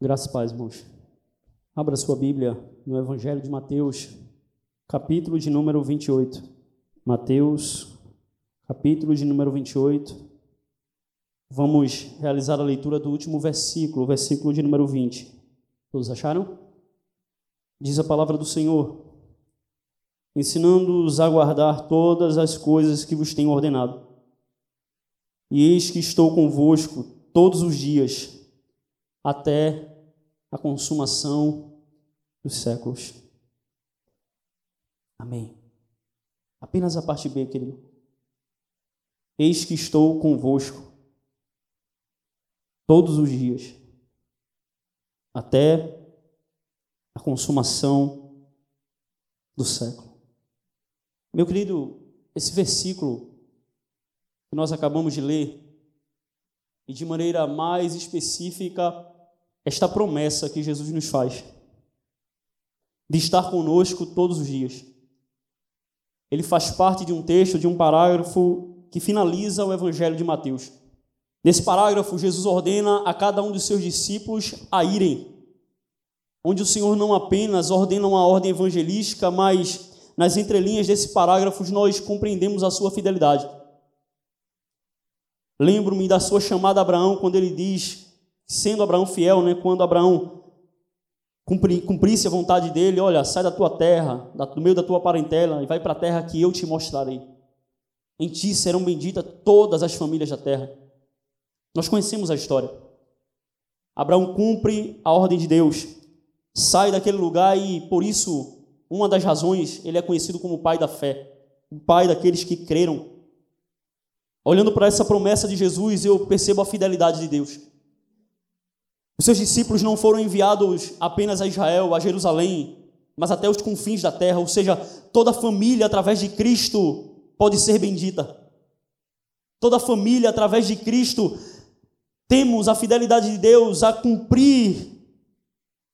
Graças e paz, irmãos. Abra sua Bíblia no Evangelho de Mateus, capítulo de número 28. Mateus, capítulo de número 28. Vamos realizar a leitura do último versículo, versículo de número 20. Todos acharam? Diz a palavra do Senhor: ensinando-os a guardar todas as coisas que vos tenho ordenado. E eis que estou convosco todos os dias, até a consumação dos séculos. Amém. Apenas a parte B, querido. Eis que estou convosco todos os dias, até a consumação do século. Meu querido, esse versículo que nós acabamos de ler, e de maneira mais específica, esta promessa que Jesus nos faz, de estar conosco todos os dias. Ele faz parte de um texto, de um parágrafo que finaliza o Evangelho de Mateus. Nesse parágrafo, Jesus ordena a cada um dos seus discípulos a irem, onde o Senhor não apenas ordena uma ordem evangelística, mas nas entrelinhas desse parágrafo nós compreendemos a sua fidelidade. Lembro-me da sua chamada a Abraão, quando ele diz, sendo Abraão fiel, né, quando Abraão cumpri, cumprisse a vontade dele, olha, sai da tua terra, do meio da tua parentela, e vai para a terra que eu te mostrarei. Em ti serão benditas todas as famílias da terra. Nós conhecemos a história. Abraão cumpre a ordem de Deus, sai daquele lugar e, por isso, uma das razões, ele é conhecido como o pai da fé, o pai daqueles que creram. Olhando para essa promessa de Jesus, eu percebo a fidelidade de Deus. Os seus discípulos não foram enviados apenas a Israel, a Jerusalém, mas até os confins da terra, ou seja, toda família através de Cristo pode ser bendita. Toda família através de Cristo temos a fidelidade de Deus a cumprir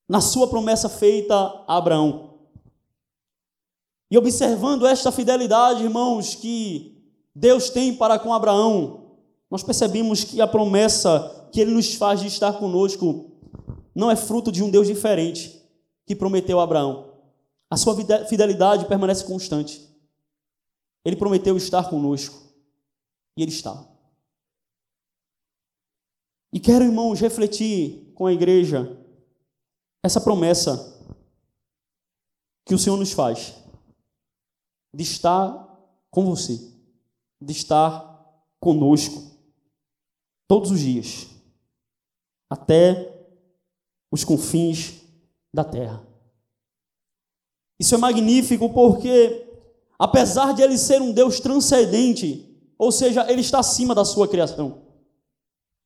na sua promessa feita a Abraão. E observando esta fidelidade, irmãos, que Deus tem para com Abraão, nós percebemos que a promessa que ele nos faz de estar conosco não é fruto de um Deus diferente que prometeu a Abraão. A sua fidelidade permanece constante. Ele prometeu estar conosco e ele está. E quero, irmãos, refletir com a igreja essa promessa que o Senhor nos faz de estar com você, de estar conosco todos os dias, até os confins da terra. Isso é magnífico porque, apesar de ele ser um Deus transcendente, ou seja, ele está acima da sua criação,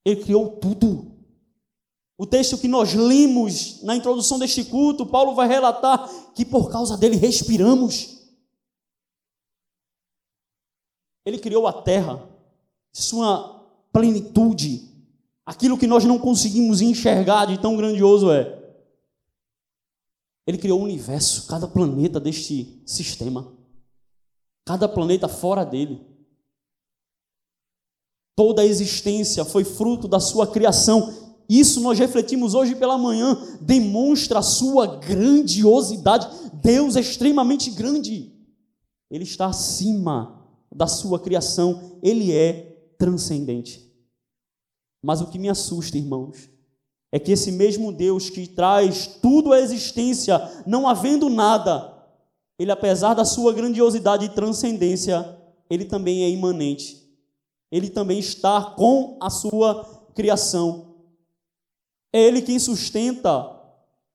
ele criou tudo. O texto que nós lemos na introdução deste culto, Paulo vai relatar que por causa dele respiramos. Ele criou a terra, sua plenitude, aquilo que nós não conseguimos enxergar de tão grandioso é. Ele criou o universo, cada planeta deste sistema, cada planeta fora dele. Toda a existência foi fruto da sua criação. Isso nós refletimos hoje pela manhã, demonstra a sua grandiosidade. Deus é extremamente grande. Ele está acima da sua criação, ele é transcendente. Mas o que me assusta, irmãos, é que esse mesmo Deus que traz tudo à existência, não havendo nada, ele, apesar da sua grandiosidade e transcendência, ele também é imanente ele também está com a sua criação. É Ele quem sustenta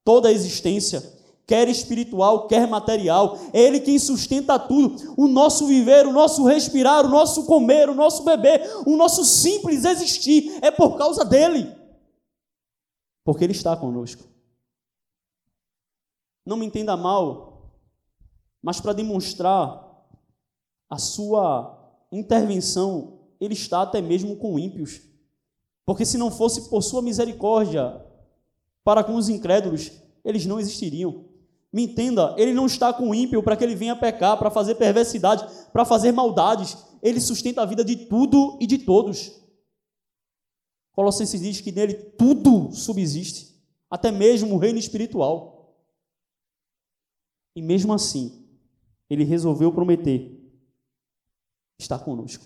toda a existência, quer espiritual, quer material. É Ele quem sustenta tudo. O nosso viver, o nosso respirar, o nosso comer, o nosso beber, o nosso simples existir é por causa dEle. Porque Ele está conosco. Não me entenda mal, mas para demonstrar a sua intervenção ele está até mesmo com ímpios. Porque se não fosse por sua misericórdia para com os incrédulos, eles não existiriam. Me entenda, ele não está com ímpio para que ele venha pecar, para fazer perversidade, para fazer maldades. Ele sustenta a vida de tudo e de todos. Colossenses diz que nele tudo subsiste. até mesmo o reino espiritual. E mesmo assim, ele resolveu prometer estar conosco.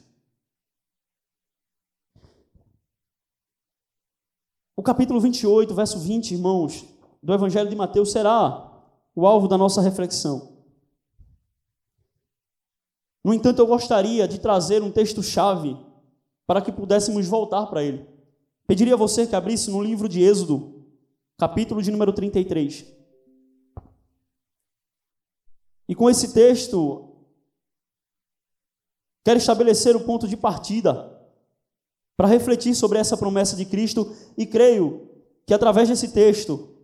O capítulo 28, verso 20, irmãos, do Evangelho de Mateus será o alvo da nossa reflexão. No entanto, eu gostaria de trazer um texto-chave para que pudéssemos voltar para ele. Pediria a você que abrisse no livro de Êxodo, capítulo de número 33. E com esse texto, quero estabelecer o ponto de partida para refletir sobre essa promessa de Cristo e creio que através desse texto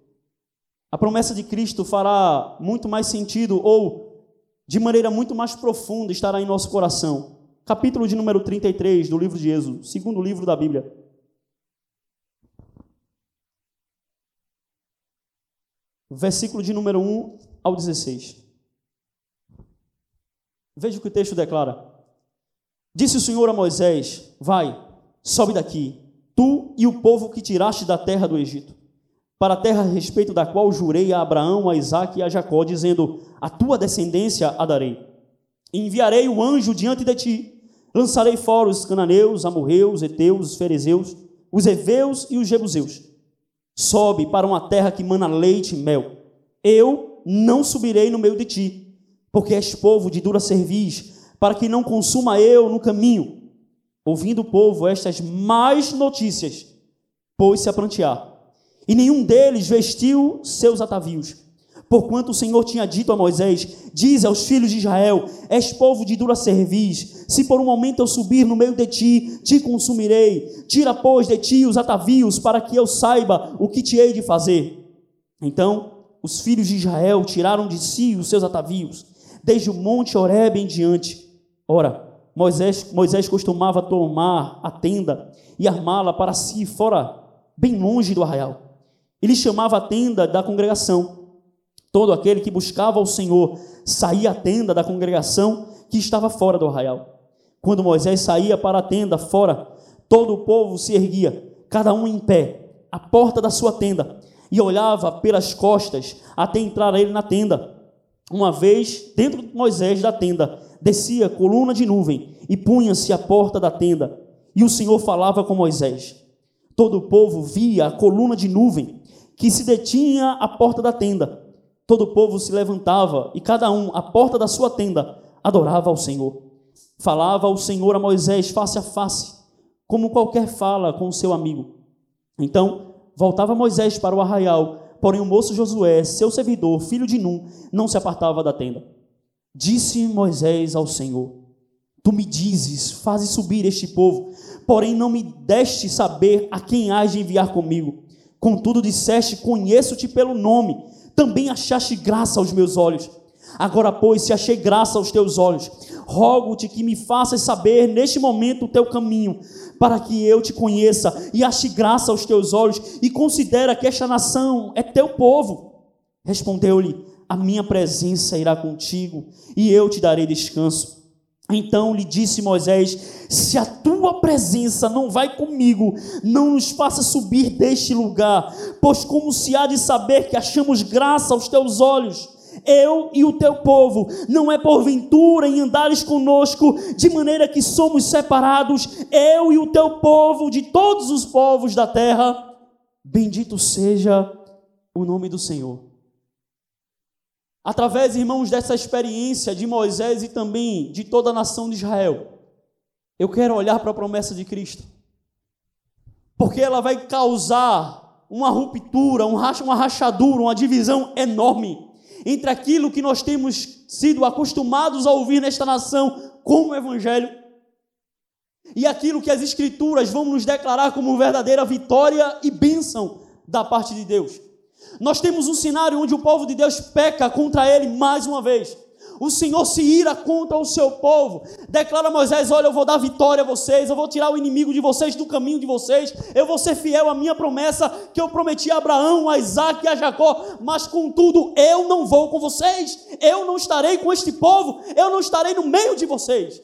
a promessa de Cristo fará muito mais sentido ou de maneira muito mais profunda estará em nosso coração. Capítulo de número 33 do livro de Êxodo, segundo livro da Bíblia. Versículo de número 1 ao 16. Veja o que o texto declara. Disse o Senhor a Moisés: Vai, Sobe daqui, tu e o povo que tiraste da terra do Egito, para a terra a respeito da qual jurei a Abraão, a Isaque e a Jacó, dizendo: A tua descendência a darei. enviarei o anjo diante de ti, lançarei fora os cananeus, amorreus, heteus, ferezeus, os heveus e os jebuseus. Sobe para uma terra que mana leite e mel. Eu não subirei no meio de ti, porque és povo de dura cerviz, para que não consuma eu no caminho Ouvindo o povo estas más notícias, pôs-se a prantear. E nenhum deles vestiu seus atavios. Porquanto o Senhor tinha dito a Moisés: Diz aos filhos de Israel: És povo de dura cerviz. Se por um momento eu subir no meio de ti, te consumirei. Tira, pois, de ti os atavios, para que eu saiba o que te hei de fazer. Então os filhos de Israel tiraram de si os seus atavios, desde o monte Horebe em diante. Ora, Moisés, Moisés costumava tomar a tenda e armá-la para si fora, bem longe do arraial. Ele chamava a tenda da congregação. Todo aquele que buscava o Senhor saía à tenda da congregação que estava fora do arraial. Quando Moisés saía para a tenda fora, todo o povo se erguia, cada um em pé, à porta da sua tenda, e olhava pelas costas até entrar ele na tenda. Uma vez, dentro de Moisés da tenda, descia coluna de nuvem e punha-se à porta da tenda, e o Senhor falava com Moisés. Todo o povo via a coluna de nuvem que se detinha à porta da tenda. Todo o povo se levantava e cada um à porta da sua tenda adorava ao Senhor. Falava o Senhor a Moisés face a face, como qualquer fala com o seu amigo. Então voltava Moisés para o arraial, porém o moço Josué, seu servidor, filho de Num, não se apartava da tenda. Disse Moisés ao Senhor: Tu me dizes, faze subir este povo, porém não me deste saber a quem hás de enviar comigo. Contudo, disseste: Conheço-te pelo nome, também achaste graça aos meus olhos. Agora, pois, se achei graça aos teus olhos, rogo-te que me faças saber neste momento o teu caminho, para que eu te conheça e ache graça aos teus olhos, e considera que esta nação é teu povo. Respondeu-lhe: a minha presença irá contigo e eu te darei descanso. Então lhe disse Moisés: Se a tua presença não vai comigo, não nos faça subir deste lugar, pois como se há de saber que achamos graça aos teus olhos, eu e o teu povo, não é porventura em andares conosco, de maneira que somos separados, eu e o teu povo, de todos os povos da terra. Bendito seja o nome do Senhor. Através, irmãos, dessa experiência de Moisés e também de toda a nação de Israel, eu quero olhar para a promessa de Cristo, porque ela vai causar uma ruptura, uma rachadura, uma divisão enorme entre aquilo que nós temos sido acostumados a ouvir nesta nação como Evangelho e aquilo que as Escrituras vão nos declarar como verdadeira vitória e bênção da parte de Deus. Nós temos um cenário onde o povo de Deus peca contra ele mais uma vez. O Senhor se ira contra o seu povo. Declara Moisés: Olha, eu vou dar vitória a vocês, eu vou tirar o inimigo de vocês do caminho de vocês, eu vou ser fiel à minha promessa que eu prometi a Abraão, a Isaac e a Jacó. Mas contudo, eu não vou com vocês, eu não estarei com este povo, eu não estarei no meio de vocês.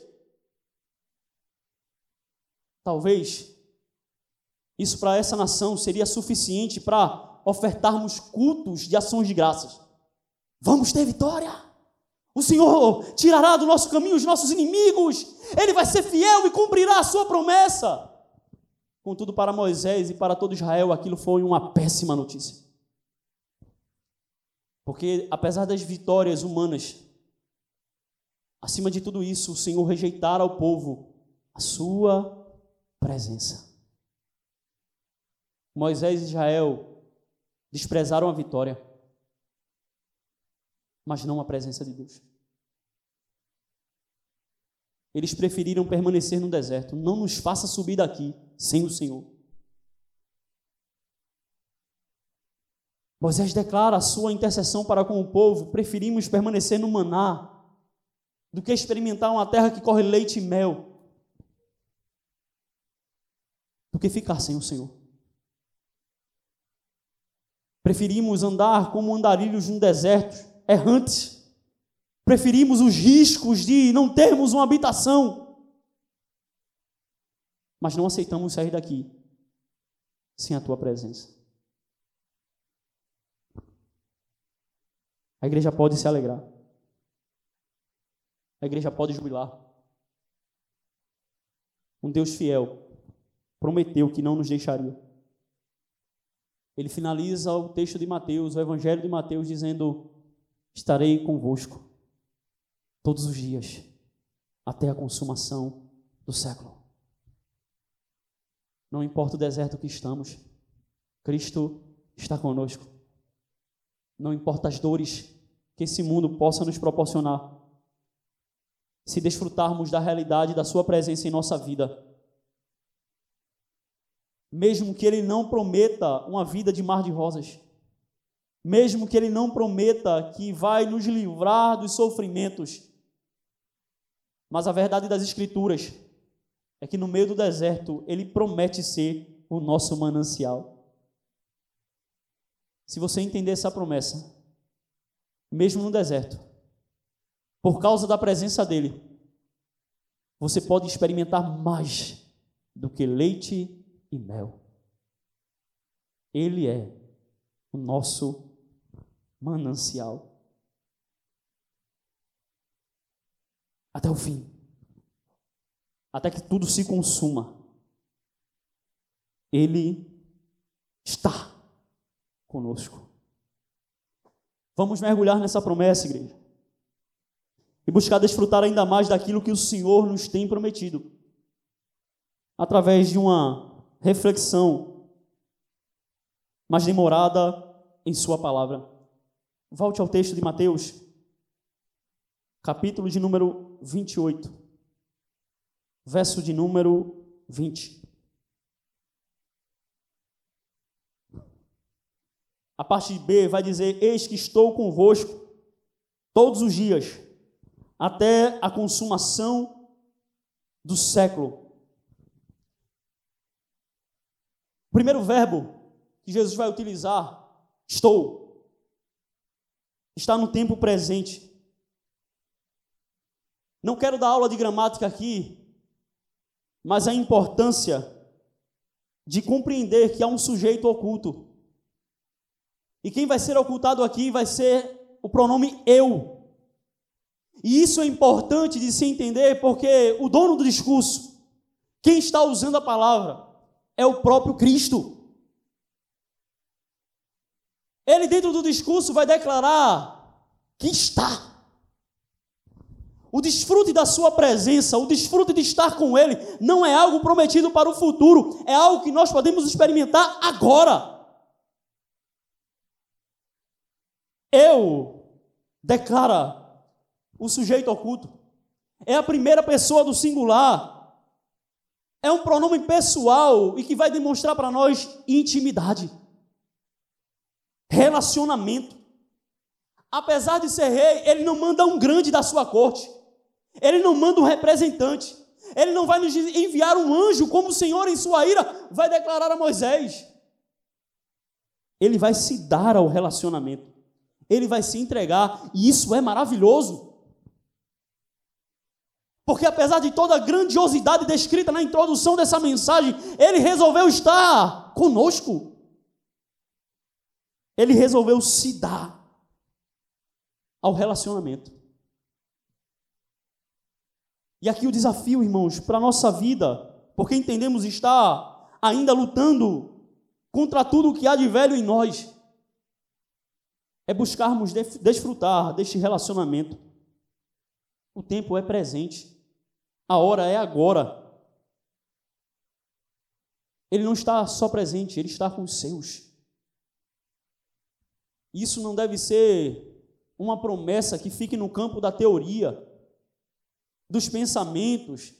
Talvez isso para essa nação seria suficiente para ofertarmos cultos de ações de graças. Vamos ter vitória. O Senhor tirará do nosso caminho os nossos inimigos. Ele vai ser fiel e cumprirá a sua promessa. Contudo, para Moisés e para todo Israel, aquilo foi uma péssima notícia. Porque, apesar das vitórias humanas, acima de tudo isso, o Senhor rejeitara ao povo a sua presença. Moisés e Israel desprezaram a vitória, mas não a presença de Deus. Eles preferiram permanecer no deserto. Não nos faça subir daqui sem o Senhor. Moisés declara a sua intercessão para com o povo: preferimos permanecer no maná do que experimentar uma terra que corre leite e mel, do que ficar sem o Senhor. Preferimos andar como andarilhos no deserto, errantes. Preferimos os riscos de não termos uma habitação. Mas não aceitamos sair daqui sem a tua presença. A igreja pode se alegrar. A igreja pode jubilar. Um Deus fiel prometeu que não nos deixaria. Ele finaliza o texto de Mateus, o Evangelho de Mateus, dizendo: Estarei convosco todos os dias, até a consumação do século. Não importa o deserto que estamos, Cristo está conosco. Não importa as dores que esse mundo possa nos proporcionar, se desfrutarmos da realidade da Sua presença em nossa vida, mesmo que Ele não prometa uma vida de mar de rosas, mesmo que Ele não prometa que vai nos livrar dos sofrimentos, mas a verdade das Escrituras é que no meio do deserto Ele promete ser o nosso manancial. Se você entender essa promessa, mesmo no deserto, por causa da presença dEle, você pode experimentar mais do que leite e mel. Ele é o nosso manancial. Até o fim. Até que tudo se consuma. Ele está conosco. Vamos mergulhar nessa promessa, igreja. E buscar desfrutar ainda mais daquilo que o Senhor nos tem prometido. Através de uma reflexão mais demorada em Sua palavra. Volte ao texto de Mateus, capítulo de número 28, verso de número 20. A parte B vai dizer: Eis que estou convosco todos os dias, até a consumação do século. O primeiro verbo que Jesus vai utilizar, estou, está no tempo presente. Não quero dar aula de gramática aqui, mas a importância de compreender que há um sujeito oculto. E quem vai ser ocultado aqui vai ser o pronome eu. E isso é importante de se entender porque o dono do discurso, quem está usando a palavra, é o próprio Cristo. Ele, dentro do discurso, vai declarar que está. O desfrute da Sua presença, o desfrute de estar com Ele, não é algo prometido para o futuro, é algo que nós podemos experimentar agora. Eu, declara o sujeito oculto, é a primeira pessoa do singular. É um pronome pessoal e que vai demonstrar para nós intimidade, relacionamento. Apesar de ser rei, ele não manda um grande da sua corte, ele não manda um representante, ele não vai nos enviar um anjo como o Senhor, em sua ira, vai declarar a Moisés. Ele vai se dar ao relacionamento, ele vai se entregar, e isso é maravilhoso. Porque apesar de toda a grandiosidade descrita na introdução dessa mensagem, ele resolveu estar conosco. ele resolveu se dar ao relacionamento. E aqui o desafio, irmãos, para a nossa vida, porque entendemos estar ainda lutando contra tudo o que há de velho em nós, é buscarmos desfrutar deste relacionamento. O tempo é presente, a hora é agora. Ele não está só presente, ele está com os seus. Isso não deve ser uma promessa que fique no campo da teoria, dos pensamentos,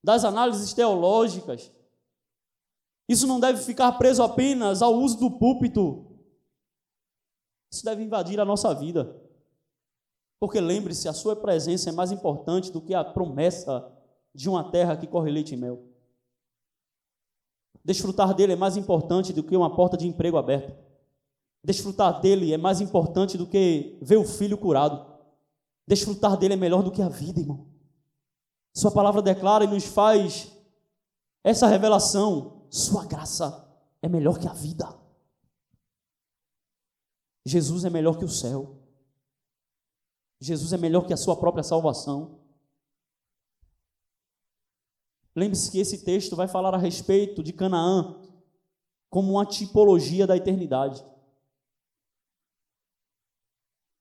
das análises teológicas. Isso não deve ficar preso apenas ao uso do púlpito. Isso deve invadir a nossa vida. Porque lembre-se, a sua presença é mais importante do que a promessa de uma terra que corre leite e mel. Desfrutar dele é mais importante do que uma porta de emprego aberta. Desfrutar dele é mais importante do que ver o filho curado. Desfrutar dele é melhor do que a vida, irmão. Sua palavra declara e nos faz essa revelação. Sua graça é melhor que a vida. Jesus é melhor que o céu. Jesus é melhor que a sua própria salvação. Lembre-se que esse texto vai falar a respeito de Canaã como uma tipologia da eternidade.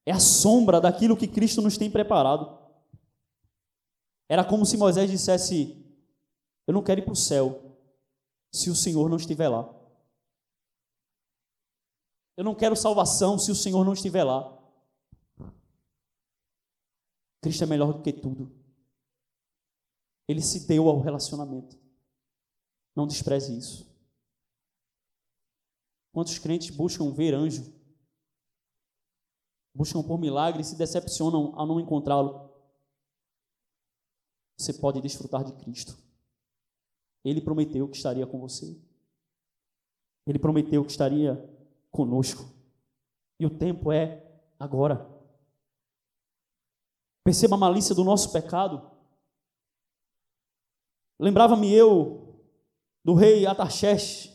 É a sombra daquilo que Cristo nos tem preparado. Era como se Moisés dissesse: Eu não quero ir para o céu se o Senhor não estiver lá. Eu não quero salvação se o Senhor não estiver lá. Cristo é melhor do que tudo. Ele se deu ao relacionamento. Não despreze isso. Quantos crentes buscam ver anjo? Buscam por milagre e se decepcionam ao não encontrá-lo. Você pode desfrutar de Cristo. Ele prometeu que estaria com você. Ele prometeu que estaria conosco. E o tempo é agora. Perceba a malícia do nosso pecado. Lembrava-me eu do rei Atarxerxes,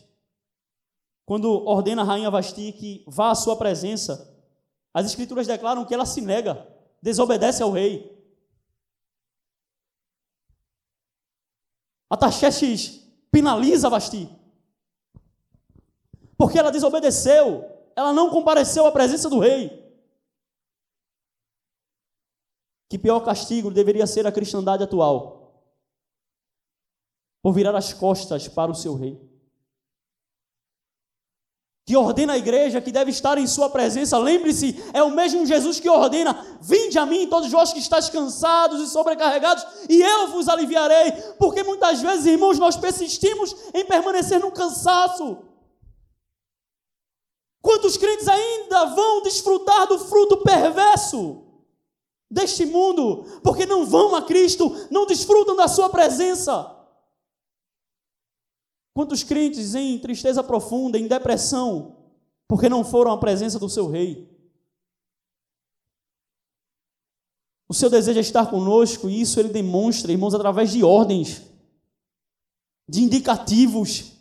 quando ordena a rainha Vasti que vá à sua presença. As escrituras declaram que ela se nega, desobedece ao rei. Atarxerxes penaliza Vasti. Porque ela desobedeceu, ela não compareceu à presença do rei. Que pior castigo deveria ser a cristandade atual? por virar as costas para o seu rei. Que ordena a igreja que deve estar em sua presença. Lembre-se, é o mesmo Jesus que ordena: Vinde a mim, todos vós que estáis cansados e sobrecarregados, e eu vos aliviarei. Porque muitas vezes, irmãos, nós persistimos em permanecer no cansaço. Quantos crentes ainda vão desfrutar do fruto perverso deste mundo, porque não vão a Cristo, não desfrutam da Sua presença? Quantos crentes em tristeza profunda, em depressão, porque não foram à presença do seu rei? O seu desejo é estar conosco, e isso ele demonstra, irmãos, através de ordens, de indicativos.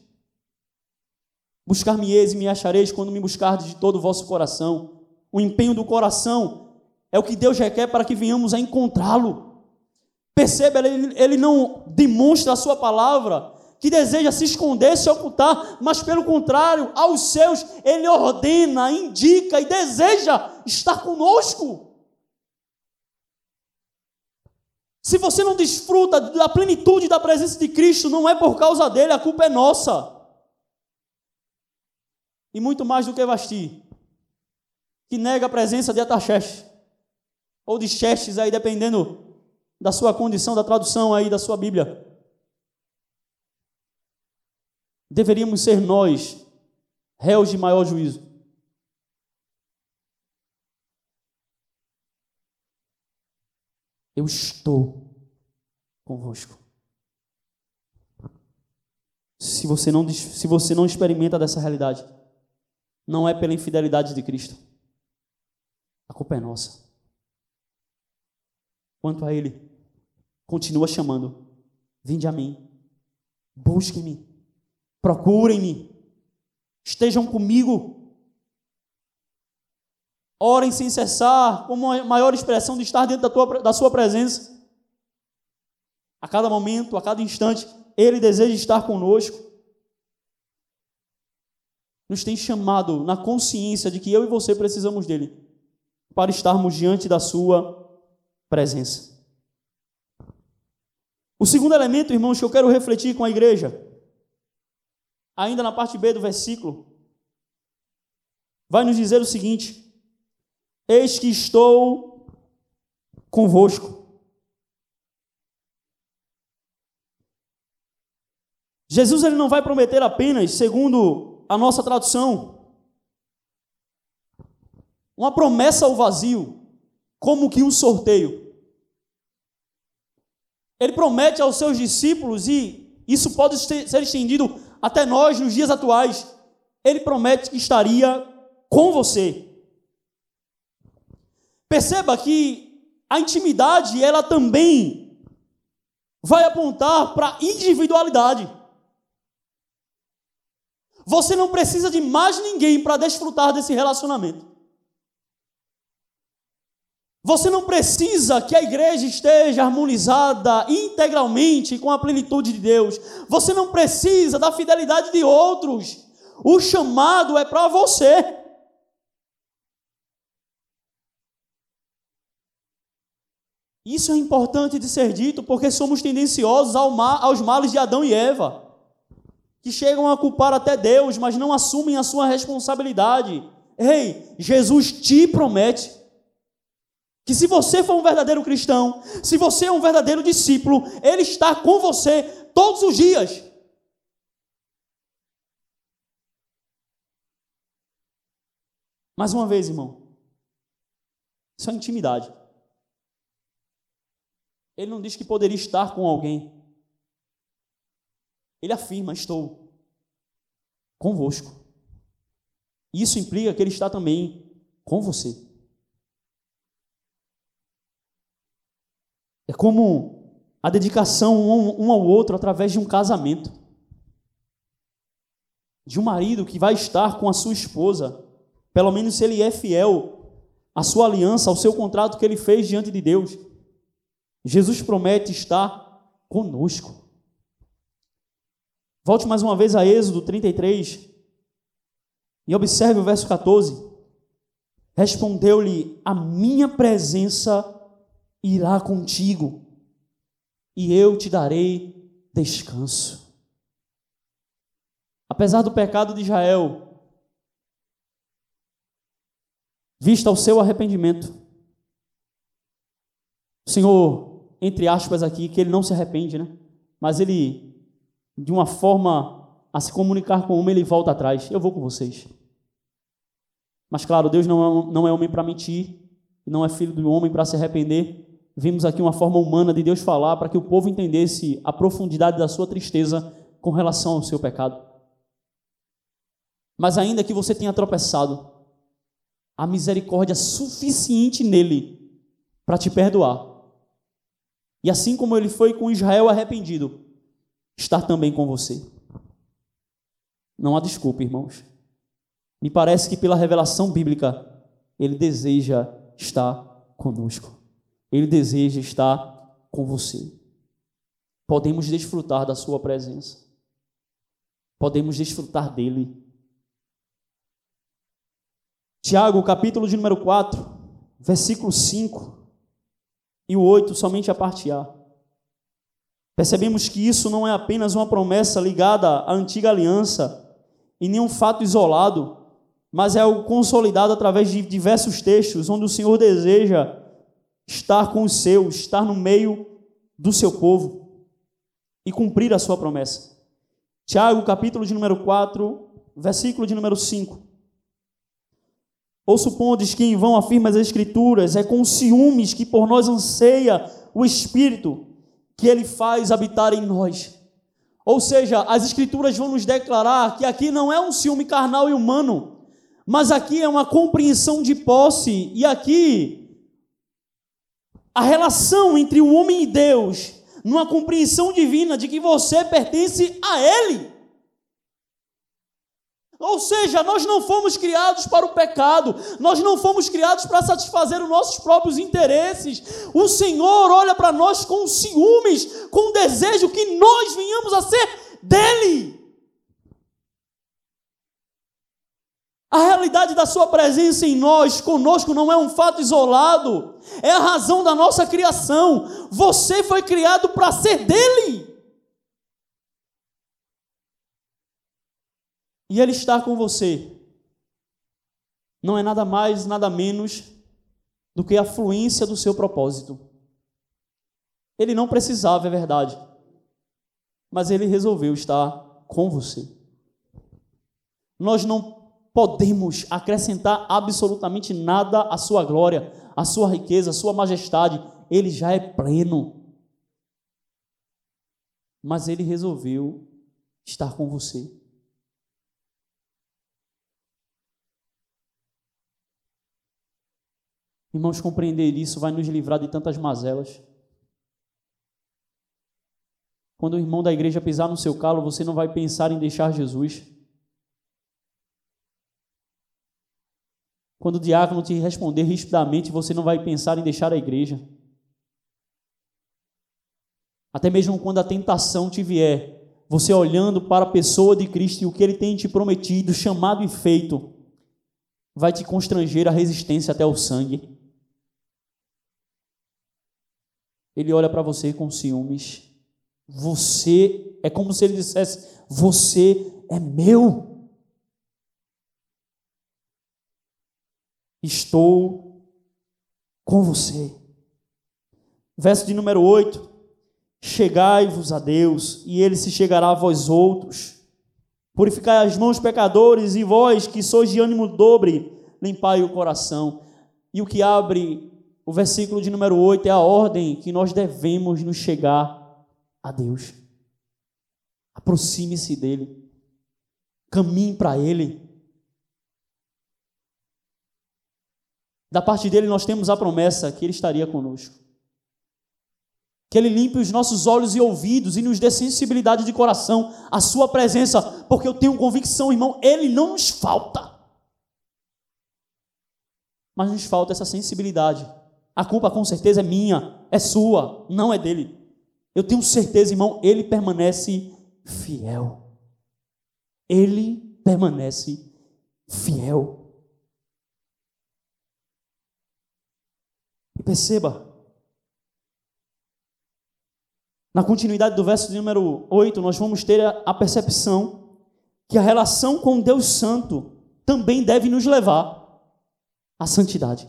Buscar-me-eis e me achareis quando me buscardes de todo o vosso coração. O empenho do coração é o que Deus requer para que venhamos a encontrá-lo. Perceba, ele, ele não demonstra a sua palavra que deseja se esconder, se ocultar, mas pelo contrário, aos seus ele ordena, indica e deseja estar conosco. Se você não desfruta da plenitude da presença de Cristo, não é por causa dele, a culpa é nossa. E muito mais do que Vasti, que nega a presença de Ataxerxes, ou de Xerxes aí, dependendo da sua condição, da tradução aí da sua Bíblia. deveríamos ser nós réus de maior juízo. Eu estou convosco. Se você não, se você não experimenta dessa realidade, não é pela infidelidade de Cristo. A culpa é nossa. Quanto a Ele, continua chamando: Vinde a mim, busque-me, Procurem-me. Estejam comigo. Orem sem cessar, como a maior expressão de estar dentro da, tua, da sua presença. A cada momento, a cada instante, Ele deseja estar conosco. Nos tem chamado na consciência de que eu e você precisamos dele para estarmos diante da Sua presença. O segundo elemento, irmãos, que eu quero refletir com a igreja, ainda na parte B do versículo, vai nos dizer o seguinte: Eis que estou convosco. Jesus ele não vai prometer apenas, segundo a nossa tradução, uma promessa ao vazio, como que um sorteio. Ele promete aos seus discípulos, e isso pode ser estendido até nós nos dias atuais. Ele promete que estaria com você. Perceba que a intimidade, ela também vai apontar para individualidade. Você não precisa de mais ninguém para desfrutar desse relacionamento. Você não precisa que a igreja esteja harmonizada integralmente com a plenitude de Deus. Você não precisa da fidelidade de outros. O chamado é para você. Isso é importante de ser dito porque somos tendenciosos ao mal, aos males de Adão e Eva, que chegam a culpar até Deus, mas não assumem a sua responsabilidade. Ei, Jesus te promete que se você for um verdadeiro cristão, se você é um verdadeiro discípulo, Ele está com você todos os dias. Mais uma vez, irmão, isso é intimidade. Ele não diz que poderia estar com alguém. Ele afirma: Estou convosco. Isso implica que ele está também com você. É como a dedicação um ao outro através de um casamento. De um marido que vai estar com a sua esposa, pelo menos se ele é fiel à sua aliança, ao seu contrato que ele fez diante de Deus. Jesus promete estar conosco. Volte mais uma vez a Êxodo 33 e observe o verso 14. Respondeu-lhe: A minha presença irá contigo, e eu te darei descanso. Apesar do pecado de Israel, vista o seu arrependimento, o Senhor entre aspas aqui, que ele não se arrepende, né? Mas ele, de uma forma a se comunicar com o homem, ele volta atrás. Eu vou com vocês. Mas claro, Deus não é, não é homem para mentir, não é filho do homem para se arrepender. Vimos aqui uma forma humana de Deus falar para que o povo entendesse a profundidade da sua tristeza com relação ao seu pecado. Mas ainda que você tenha tropeçado, há misericórdia suficiente nele para te perdoar e assim como ele foi com Israel arrependido, estar também com você. Não há desculpa, irmãos. Me parece que pela revelação bíblica, ele deseja estar conosco. Ele deseja estar com você. Podemos desfrutar da sua presença. Podemos desfrutar dele. Tiago, capítulo de número 4, versículo 5 e o 8 somente a parte A. Percebemos que isso não é apenas uma promessa ligada à antiga aliança e nenhum fato isolado, mas é algo consolidado através de diversos textos onde o Senhor deseja estar com os seus, estar no meio do seu povo e cumprir a sua promessa. Tiago, capítulo de número 4, versículo de número 5. Ou supondes que em vão afirma as Escrituras, é com ciúmes que por nós anseia o Espírito que ele faz habitar em nós. Ou seja, as Escrituras vão nos declarar que aqui não é um ciúme carnal e humano, mas aqui é uma compreensão de posse, e aqui a relação entre o homem e Deus, numa compreensão divina de que você pertence a Ele. Ou seja, nós não fomos criados para o pecado, nós não fomos criados para satisfazer os nossos próprios interesses. O Senhor olha para nós com ciúmes, com desejo que nós venhamos a ser dele. A realidade da Sua presença em nós, conosco, não é um fato isolado, é a razão da nossa criação. Você foi criado para ser dele. E Ele está com você. Não é nada mais, nada menos do que a fluência do seu propósito. Ele não precisava, é verdade, mas Ele resolveu estar com você. Nós não podemos acrescentar absolutamente nada à sua glória, à sua riqueza, à sua majestade. Ele já é pleno. Mas ele resolveu estar com você. Irmãos, compreender isso vai nos livrar de tantas mazelas. Quando o irmão da igreja pisar no seu calo, você não vai pensar em deixar Jesus. Quando o diácono te responder rispidamente, você não vai pensar em deixar a igreja. Até mesmo quando a tentação te vier, você olhando para a pessoa de Cristo e o que ele tem te prometido, chamado e feito, vai te constranger a resistência até o sangue. ele olha para você com ciúmes. Você é como se ele dissesse: Você é meu. Estou com você. Verso de número 8: Chegai-vos a Deus, e ele se chegará a vós outros. Purificai as mãos, pecadores, e vós que sois de ânimo dobre, limpai o coração. E o que abre o versículo de número 8 é a ordem que nós devemos nos chegar a Deus. Aproxime-se dele. Caminhe para ele. Da parte dele nós temos a promessa que ele estaria conosco. Que ele limpe os nossos olhos e ouvidos e nos dê sensibilidade de coração à sua presença, porque eu tenho convicção, irmão, ele não nos falta. Mas nos falta essa sensibilidade a culpa com certeza é minha, é sua, não é dele. Eu tenho certeza, irmão, ele permanece fiel. Ele permanece fiel. Perceba, na continuidade do verso número 8, nós vamos ter a percepção que a relação com Deus Santo também deve nos levar à santidade.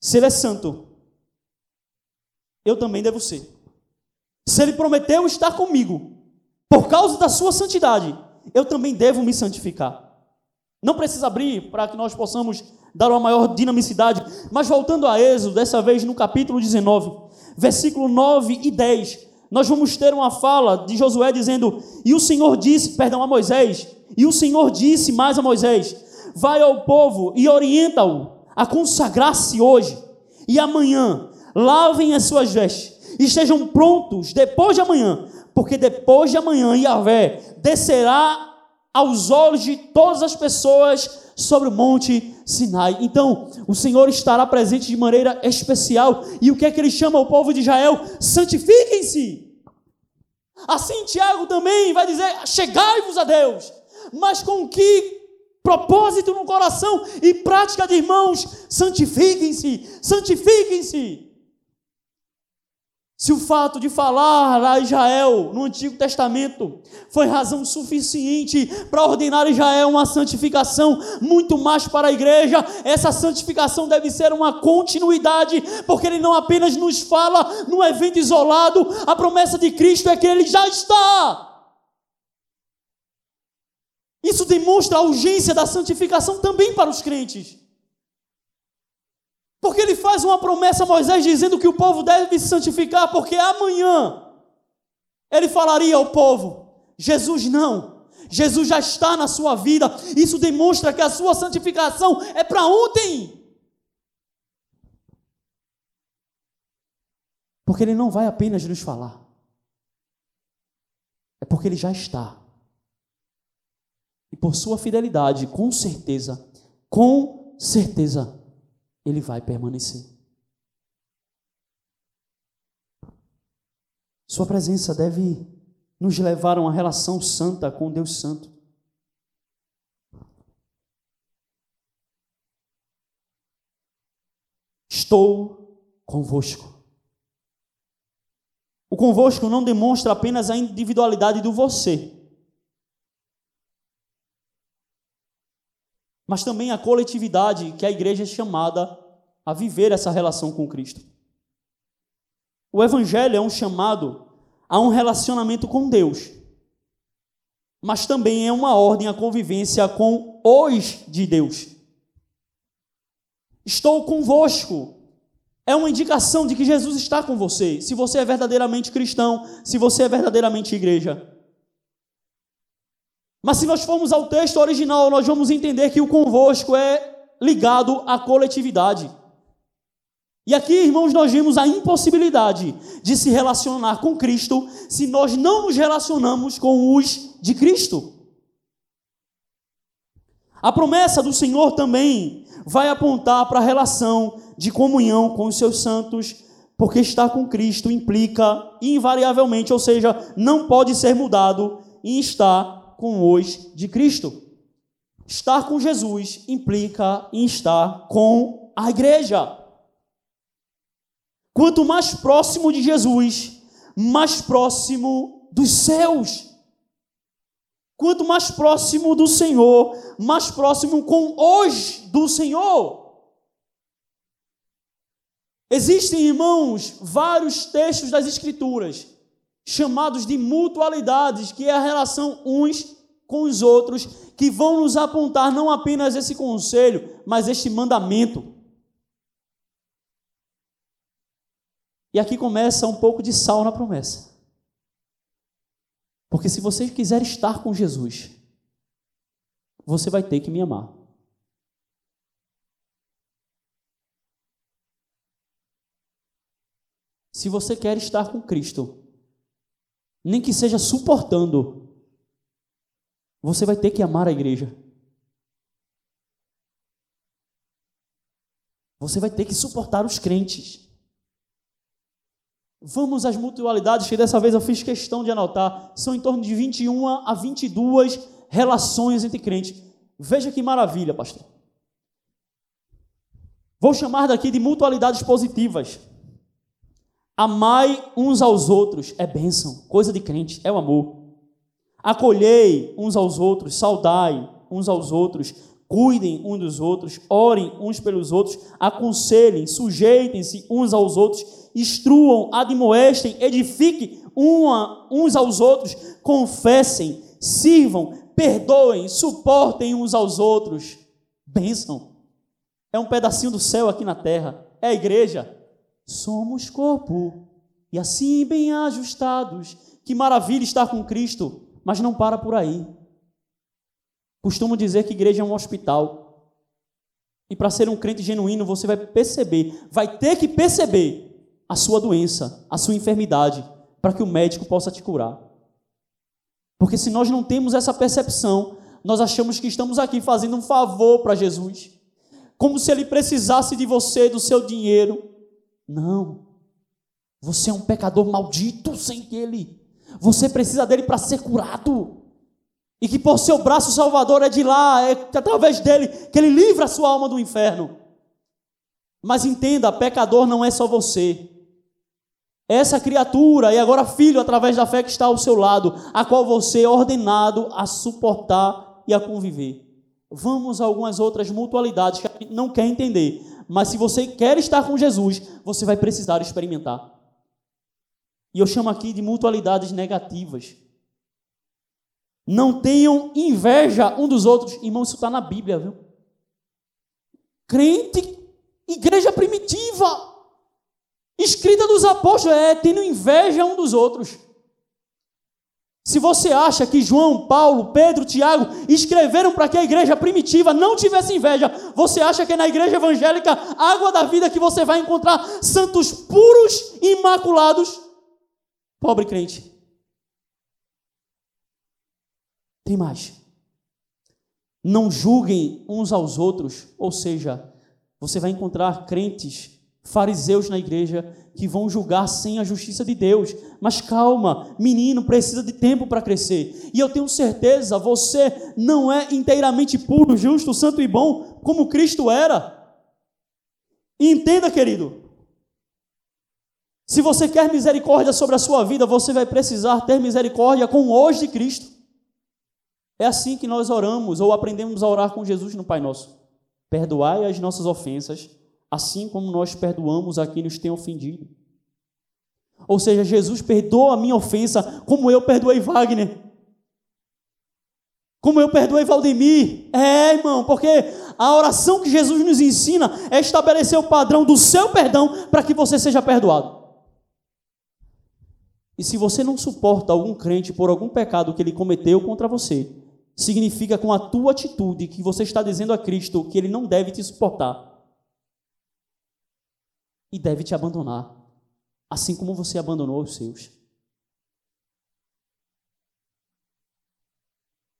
Se ele é santo, eu também devo ser. Se ele prometeu estar comigo, por causa da sua santidade, eu também devo me santificar. Não precisa abrir para que nós possamos dar uma maior dinamicidade, mas voltando a Êxodo, dessa vez no capítulo 19, versículo 9 e 10, nós vamos ter uma fala de Josué dizendo: E o Senhor disse, perdão, a Moisés, e o Senhor disse mais a Moisés: Vai ao povo e orienta-o a consagrar-se hoje e amanhã, lavem as suas vestes, e estejam prontos depois de amanhã, porque depois de amanhã Yahvé descerá aos olhos de todas as pessoas sobre o monte Sinai. Então, o Senhor estará presente de maneira especial. E o que é que ele chama o povo de Israel? Santifiquem-se. Assim, Tiago também vai dizer: chegai-vos a Deus. Mas com que propósito no coração e prática de irmãos, santifiquem-se, santifiquem-se. Se o fato de falar a Israel no Antigo Testamento foi razão suficiente para ordenar a Israel uma santificação, muito mais para a igreja, essa santificação deve ser uma continuidade, porque ele não apenas nos fala num evento isolado, a promessa de Cristo é que ele já está isso demonstra a urgência da santificação também para os crentes. Faz uma promessa a Moisés dizendo que o povo deve se santificar, porque amanhã ele falaria ao povo: Jesus não, Jesus já está na sua vida. Isso demonstra que a sua santificação é para ontem. Porque ele não vai apenas nos falar, é porque ele já está. E por sua fidelidade, com certeza, com certeza, ele vai permanecer. Sua presença deve nos levar a uma relação santa com Deus Santo. Estou convosco. O convosco não demonstra apenas a individualidade do você, mas também a coletividade que a igreja é chamada a viver essa relação com Cristo. O Evangelho é um chamado a um relacionamento com Deus, mas também é uma ordem à convivência com os de Deus. Estou convosco. É uma indicação de que Jesus está com você, se você é verdadeiramente cristão, se você é verdadeiramente igreja. Mas se nós formos ao texto original, nós vamos entender que o convosco é ligado à coletividade. E aqui, irmãos, nós vemos a impossibilidade de se relacionar com Cristo se nós não nos relacionamos com os de Cristo. A promessa do Senhor também vai apontar para a relação de comunhão com os seus santos, porque estar com Cristo implica invariavelmente, ou seja, não pode ser mudado em estar com os de Cristo. Estar com Jesus implica em estar com a igreja. Quanto mais próximo de Jesus, mais próximo dos céus. Quanto mais próximo do Senhor, mais próximo com os do Senhor. Existem, irmãos, vários textos das Escrituras chamados de mutualidades, que é a relação uns com os outros, que vão nos apontar não apenas esse conselho, mas este mandamento. E aqui começa um pouco de sal na promessa. Porque se você quiser estar com Jesus, você vai ter que me amar. Se você quer estar com Cristo, nem que seja suportando, você vai ter que amar a igreja. Você vai ter que suportar os crentes. Vamos às mutualidades, que dessa vez eu fiz questão de anotar. São em torno de 21 a 22 relações entre crentes. Veja que maravilha, pastor. Vou chamar daqui de mutualidades positivas. Amai uns aos outros é bênção, coisa de crente, é o amor. Acolhei uns aos outros, saudai uns aos outros, cuidem uns dos outros, orem uns pelos outros, aconselhem, sujeitem-se uns aos outros instruam, admoestem, edifiquem uma, uns aos outros, confessem, sirvam, perdoem, suportem uns aos outros. Bênção. É um pedacinho do céu aqui na terra. É a igreja. Somos corpo. E assim bem ajustados. Que maravilha estar com Cristo. Mas não para por aí. Costumo dizer que igreja é um hospital. E para ser um crente genuíno, você vai perceber, vai ter que perceber a sua doença, a sua enfermidade, para que o médico possa te curar. Porque se nós não temos essa percepção, nós achamos que estamos aqui fazendo um favor para Jesus, como se ele precisasse de você, do seu dinheiro. Não. Você é um pecador maldito sem ele. Você precisa dele para ser curado. E que por seu braço salvador é de lá, é através dele que ele livra a sua alma do inferno. Mas entenda, pecador não é só você essa criatura e agora filho através da fé que está ao seu lado, a qual você é ordenado a suportar e a conviver. Vamos a algumas outras mutualidades que a gente não quer entender, mas se você quer estar com Jesus, você vai precisar experimentar. E eu chamo aqui de mutualidades negativas. Não tenham inveja um dos outros. Irmão, isso está na Bíblia, viu? Crente, igreja primitiva escrita dos apóstolos, é tendo inveja um dos outros. Se você acha que João, Paulo, Pedro, Tiago escreveram para que a igreja primitiva não tivesse inveja, você acha que na igreja evangélica, água da vida, que você vai encontrar santos puros imaculados? Pobre crente. Tem mais. Não julguem uns aos outros, ou seja, você vai encontrar crentes, fariseus na igreja, que vão julgar sem a justiça de Deus. Mas calma, menino precisa de tempo para crescer. E eu tenho certeza, você não é inteiramente puro, justo, santo e bom, como Cristo era. Entenda, querido, se você quer misericórdia sobre a sua vida, você vai precisar ter misericórdia com hoje de Cristo. É assim que nós oramos ou aprendemos a orar com Jesus no Pai Nosso. Perdoai as nossas ofensas, assim como nós perdoamos a quem nos tem ofendido. Ou seja, Jesus perdoa a minha ofensa, como eu perdoei Wagner. Como eu perdoei Valdemir. É, irmão, porque a oração que Jesus nos ensina é estabelecer o padrão do seu perdão para que você seja perdoado. E se você não suporta algum crente por algum pecado que ele cometeu contra você, significa com a tua atitude que você está dizendo a Cristo que ele não deve te suportar e deve te abandonar, assim como você abandonou os seus.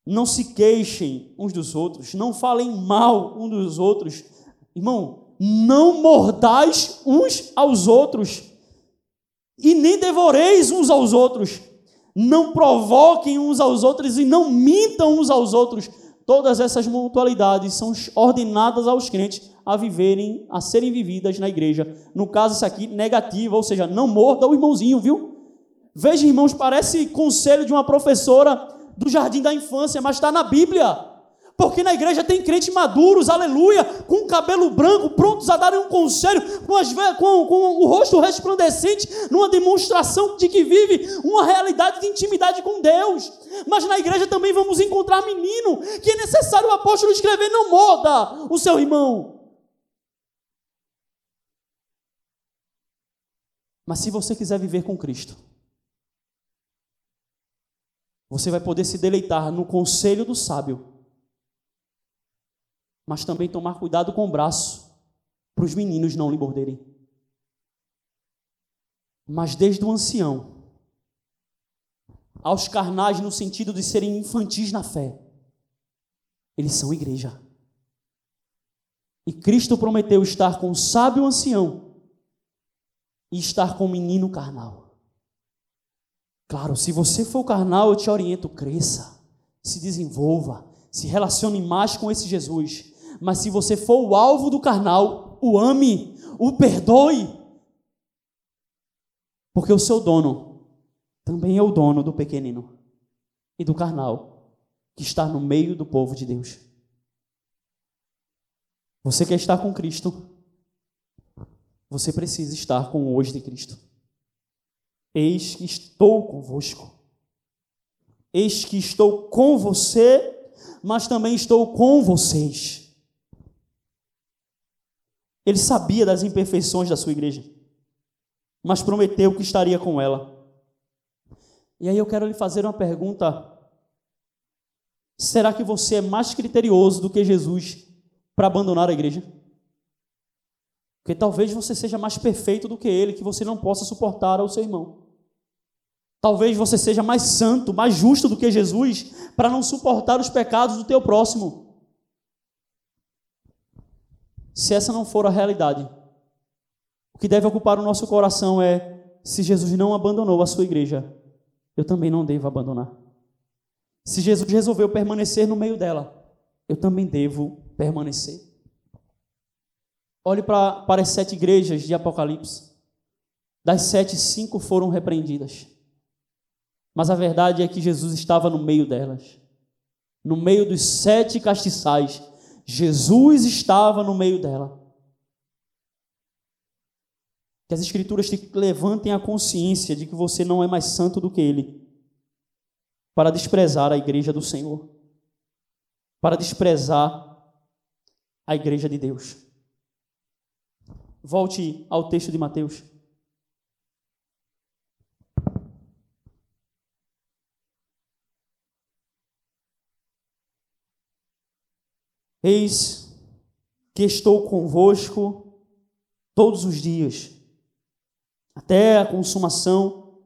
Não se queixem uns dos outros, não falem mal uns dos outros. Irmão, não mordais uns aos outros e nem devoreis uns aos outros não provoquem uns aos outros e não mintam uns aos outros. Todas essas mutualidades são ordenadas aos crentes a viverem, a serem vividas na igreja. No caso, isso aqui, negativa, ou seja, não morda o irmãozinho, viu? Veja, irmãos, parece conselho de uma professora do jardim da infância, mas está na Bíblia. Porque na igreja tem crentes maduros, aleluia, com cabelo branco, prontos a darem um conselho, com, as, com, com o rosto resplandecente, numa demonstração de que vive uma realidade de intimidade com Deus. Mas na igreja também vamos encontrar menino, que é necessário o apóstolo escrever, não moda o seu irmão. Mas se você quiser viver com Cristo, você vai poder se deleitar no conselho do sábio mas também tomar cuidado com o braço, para os meninos não lhe morderem. Mas desde o ancião, aos carnais no sentido de serem infantis na fé, eles são igreja. E Cristo prometeu estar com o sábio ancião e estar com o menino carnal. Claro, se você for carnal, eu te oriento, cresça, se desenvolva, se relacione mais com esse Jesus mas se você for o alvo do carnal, o ame, o perdoe. Porque o seu dono também é o dono do pequenino e do carnal que está no meio do povo de Deus. Você quer estar com Cristo? Você precisa estar com o hoje de Cristo. Eis que estou convosco. Eis que estou com você, mas também estou com vocês. Ele sabia das imperfeições da sua igreja, mas prometeu que estaria com ela. E aí eu quero lhe fazer uma pergunta: será que você é mais criterioso do que Jesus para abandonar a igreja? Porque talvez você seja mais perfeito do que ele, que você não possa suportar ao seu irmão. Talvez você seja mais santo, mais justo do que Jesus, para não suportar os pecados do teu próximo. Se essa não for a realidade, o que deve ocupar o nosso coração é: se Jesus não abandonou a sua igreja, eu também não devo abandonar. Se Jesus resolveu permanecer no meio dela, eu também devo permanecer. Olhe para, para as sete igrejas de Apocalipse. Das sete, cinco foram repreendidas. Mas a verdade é que Jesus estava no meio delas. No meio dos sete castiçais Jesus estava no meio dela. Que as Escrituras te levantem a consciência de que você não é mais santo do que Ele, para desprezar a igreja do Senhor, para desprezar a igreja de Deus. Volte ao texto de Mateus. Eis que estou convosco todos os dias, até a consumação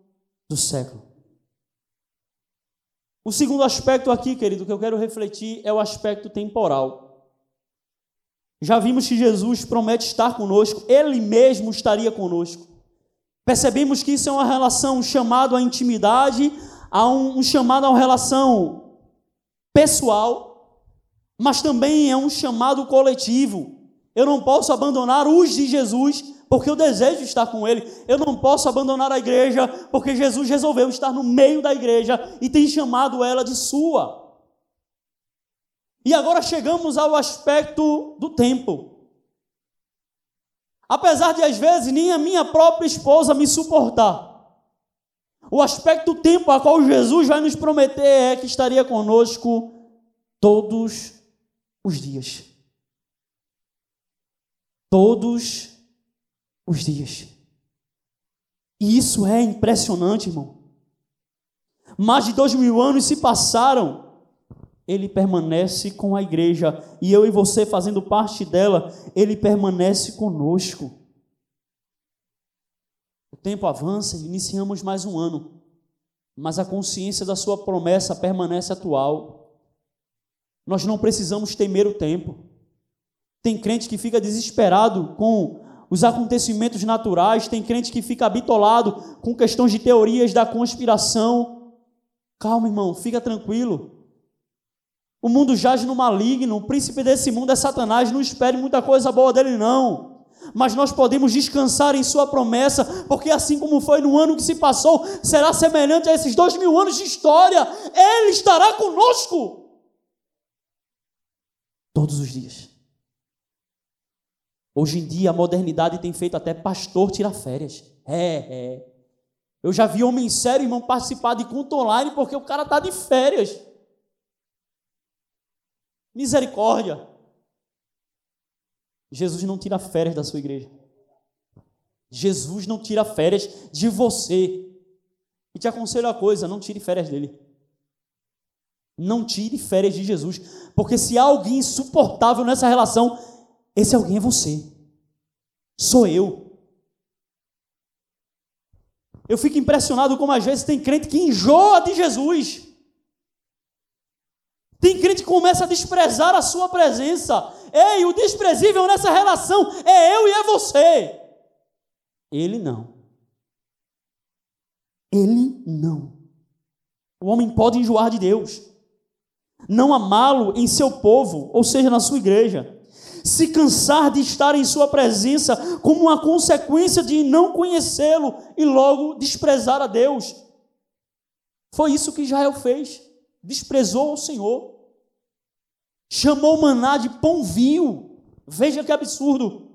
do século. O segundo aspecto aqui, querido, que eu quero refletir é o aspecto temporal. Já vimos que Jesus promete estar conosco, ele mesmo estaria conosco. Percebemos que isso é uma relação, um chamado à intimidade, a um, um chamado a uma relação pessoal, mas também é um chamado coletivo. Eu não posso abandonar os de Jesus porque eu desejo estar com Ele. Eu não posso abandonar a igreja, porque Jesus resolveu estar no meio da igreja e tem chamado ela de sua. E agora chegamos ao aspecto do tempo. Apesar de às vezes nem a minha própria esposa me suportar, o aspecto do tempo a qual Jesus vai nos prometer é que estaria conosco todos os dias. Todos os dias. E isso é impressionante, irmão. Mais de dois mil anos se passaram, ele permanece com a igreja, e eu e você fazendo parte dela, ele permanece conosco. O tempo avança e iniciamos mais um ano, mas a consciência da sua promessa permanece atual. Nós não precisamos temer o tempo. Tem crente que fica desesperado com os acontecimentos naturais, tem crente que fica bitolado com questões de teorias da conspiração. Calma, irmão, fica tranquilo. O mundo jaz no maligno, o príncipe desse mundo é Satanás, não espere muita coisa boa dele, não. Mas nós podemos descansar em Sua promessa, porque assim como foi no ano que se passou, será semelhante a esses dois mil anos de história, Ele estará conosco todos os dias. Hoje em dia a modernidade tem feito até pastor tirar férias. É, é. Eu já vi homem sério, irmão, participar de culto online porque o cara está de férias. Misericórdia. Jesus não tira férias da sua igreja. Jesus não tira férias de você. E te aconselho a coisa: não tire férias dele. Não tire férias de Jesus. Porque se há alguém insuportável nessa relação, esse alguém é você. Sou eu. Eu fico impressionado como às vezes tem crente que enjoa de Jesus. Tem crente que começa a desprezar a sua presença. Ei, o desprezível nessa relação é eu e é você. Ele não. Ele não. O homem pode enjoar de Deus, não amá-lo em seu povo, ou seja, na sua igreja se cansar de estar em Sua presença como uma consequência de não conhecê-lo e logo desprezar a Deus. Foi isso que Israel fez, desprezou o Senhor, chamou o maná de pão vil. Veja que absurdo.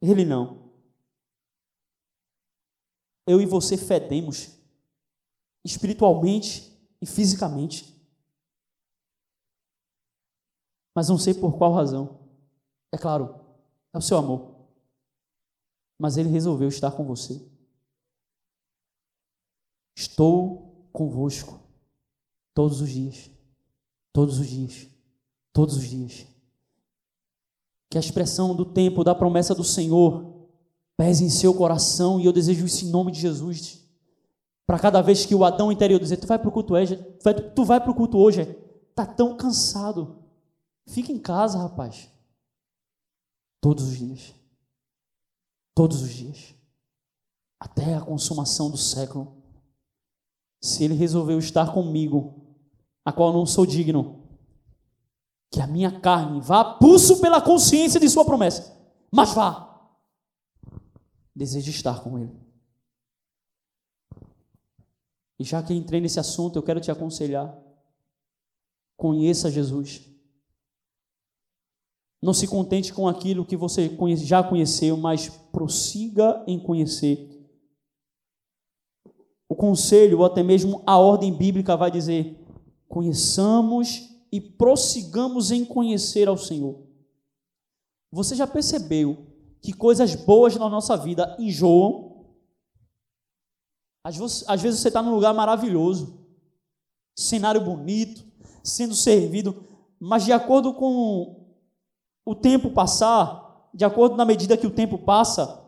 Ele não. Eu e você fedemos espiritualmente e fisicamente. mas não sei por qual razão. É claro, é o seu amor. Mas ele resolveu estar com você. Estou convosco todos os dias. Todos os dias. Todos os dias. Que a expressão do tempo, da promessa do Senhor, pese em seu coração, e eu desejo isso em nome de Jesus. Para cada vez que o Adão interior dizer, tu vai para o culto hoje, tu vai para o culto hoje, está tão cansado. Fica em casa, rapaz. Todos os dias. Todos os dias. Até a consumação do século. Se ele resolveu estar comigo, a qual não sou digno, que a minha carne vá pulso pela consciência de sua promessa, mas vá. Desejo estar com ele. E já que entrei nesse assunto, eu quero te aconselhar. Conheça Jesus. Não se contente com aquilo que você já conheceu, mas prossiga em conhecer. O conselho, ou até mesmo a ordem bíblica, vai dizer: conheçamos e prossigamos em conhecer ao Senhor. Você já percebeu que coisas boas na nossa vida enjoam? Às vezes você está num lugar maravilhoso, cenário bonito, sendo servido, mas de acordo com o tempo passar, de acordo na medida que o tempo passa,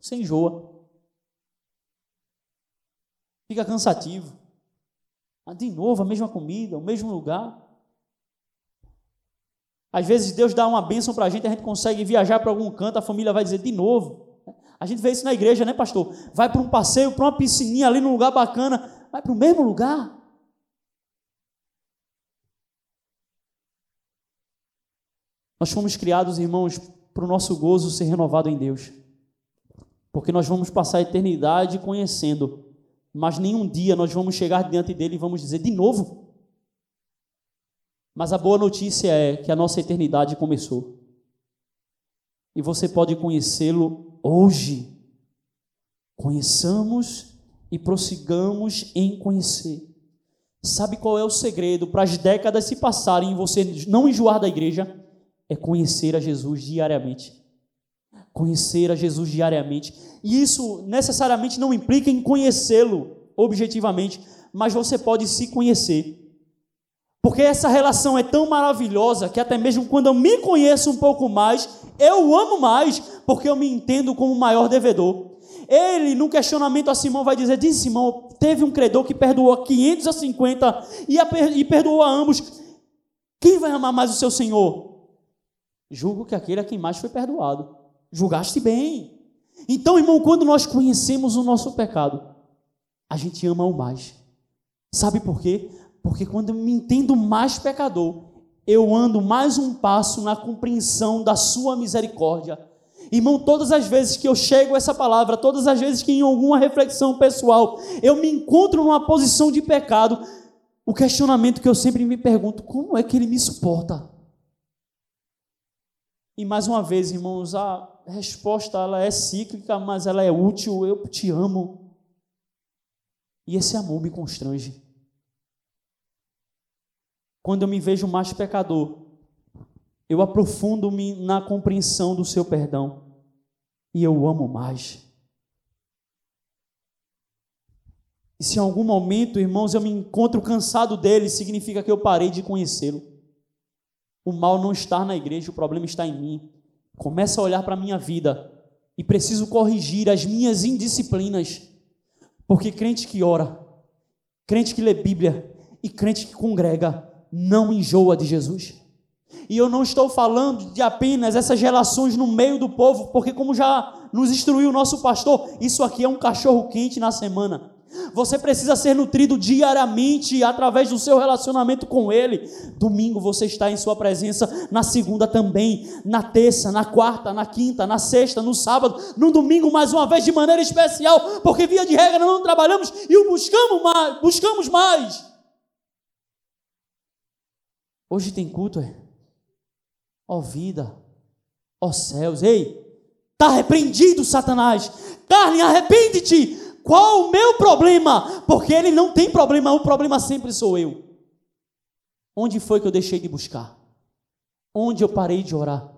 você enjoa. Fica cansativo. Ah, de novo, a mesma comida, o mesmo lugar. Às vezes Deus dá uma bênção para a gente, a gente consegue viajar para algum canto, a família vai dizer de novo. A gente vê isso na igreja, né, pastor? Vai para um passeio, para uma piscininha ali num lugar bacana, vai para o mesmo lugar. Nós fomos criados, irmãos, para o nosso gozo ser renovado em Deus. Porque nós vamos passar a eternidade conhecendo, mas nenhum dia nós vamos chegar diante dele e vamos dizer de novo. Mas a boa notícia é que a nossa eternidade começou. E você pode conhecê-lo hoje. Conheçamos e prossigamos em conhecer. Sabe qual é o segredo para as décadas se passarem e você não enjoar da igreja? É conhecer a Jesus diariamente conhecer a Jesus diariamente. E isso necessariamente não implica em conhecê-lo objetivamente, mas você pode se conhecer. Porque essa relação é tão maravilhosa que até mesmo quando eu me conheço um pouco mais, eu o amo mais, porque eu me entendo como o maior devedor. Ele, no questionamento a Simão, vai dizer: Diz Simão, teve um credor que perdoou 550 e, a, e perdoou a ambos. Quem vai amar mais o seu Senhor? Julgo que aquele a quem mais foi perdoado julgaste bem. Então, irmão, quando nós conhecemos o nosso pecado, a gente ama o mais. Sabe por quê? Porque quando eu me entendo mais pecador, eu ando mais um passo na compreensão da sua misericórdia. Irmão, todas as vezes que eu chego a essa palavra, todas as vezes que em alguma reflexão pessoal eu me encontro numa posição de pecado, o questionamento que eu sempre me pergunto, como é que ele me suporta? E mais uma vez, irmãos, a resposta ela é cíclica, mas ela é útil. Eu te amo. E esse amor me constrange. Quando eu me vejo mais pecador, eu aprofundo-me na compreensão do seu perdão e eu o amo mais. E se em algum momento, irmãos, eu me encontro cansado dele, significa que eu parei de conhecê-lo. O mal não está na igreja, o problema está em mim. Começa a olhar para a minha vida e preciso corrigir as minhas indisciplinas. Porque crente que ora, crente que lê Bíblia e crente que congrega não enjoa de Jesus. E eu não estou falando de apenas essas relações no meio do povo, porque, como já nos instruiu o nosso pastor, isso aqui é um cachorro quente na semana. Você precisa ser nutrido diariamente através do seu relacionamento com Ele. Domingo você está em Sua presença, na segunda também, na terça, na quarta, na quinta, na sexta, no sábado, no domingo mais uma vez de maneira especial, porque via de regra não trabalhamos e o buscamos mais. Buscamos mais. Hoje tem culto, é? Ó oh, vida, ó oh, céus, ei, está repreendido, Satanás. Carne, arrepende-te qual o meu problema? Porque ele não tem problema, o problema sempre sou eu. Onde foi que eu deixei de buscar? Onde eu parei de orar?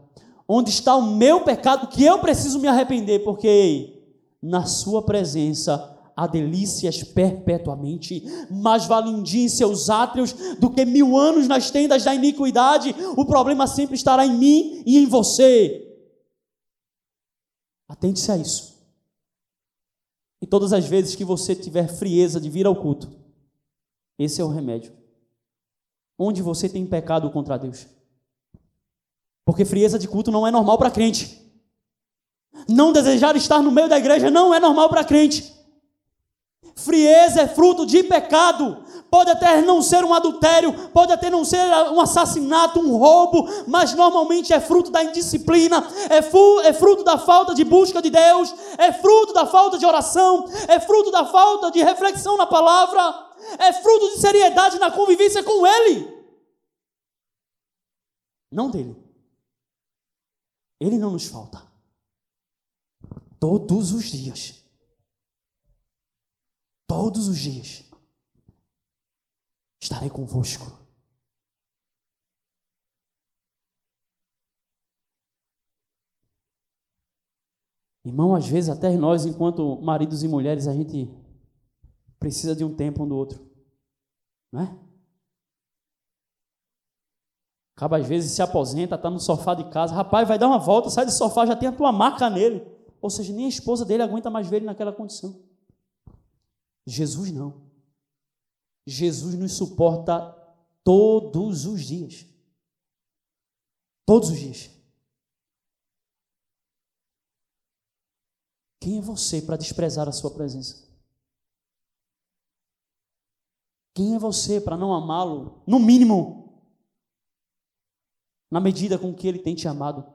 Onde está o meu pecado que eu preciso me arrepender? Porque na Sua presença há delícias perpetuamente, mais vale um dia em seus átrios do que mil anos nas tendas da iniquidade. O problema sempre estará em mim e em você. Atente-se a isso. E todas as vezes que você tiver frieza de vir ao culto, esse é o remédio. Onde você tem pecado contra Deus? Porque frieza de culto não é normal para crente. Não desejar estar no meio da igreja não é normal para crente. Frieza é fruto de pecado. Pode até não ser um adultério, pode até não ser um assassinato, um roubo, mas normalmente é fruto da indisciplina, é, fu é fruto da falta de busca de Deus, é fruto da falta de oração, é fruto da falta de reflexão na palavra, é fruto de seriedade na convivência com Ele. Não dele. Ele não nos falta. Todos os dias. Todos os dias estarei convosco. Irmão, às vezes até nós, enquanto maridos e mulheres, a gente precisa de um tempo um do outro. Não é? Acaba às vezes se aposenta, está no sofá de casa. Rapaz, vai dar uma volta, sai do sofá, já tem a tua marca nele. Ou seja, nem a esposa dele aguenta mais ver ele naquela condição. Jesus não. Jesus nos suporta todos os dias. Todos os dias. Quem é você para desprezar a sua presença? Quem é você para não amá-lo, no mínimo, na medida com que ele tem te amado?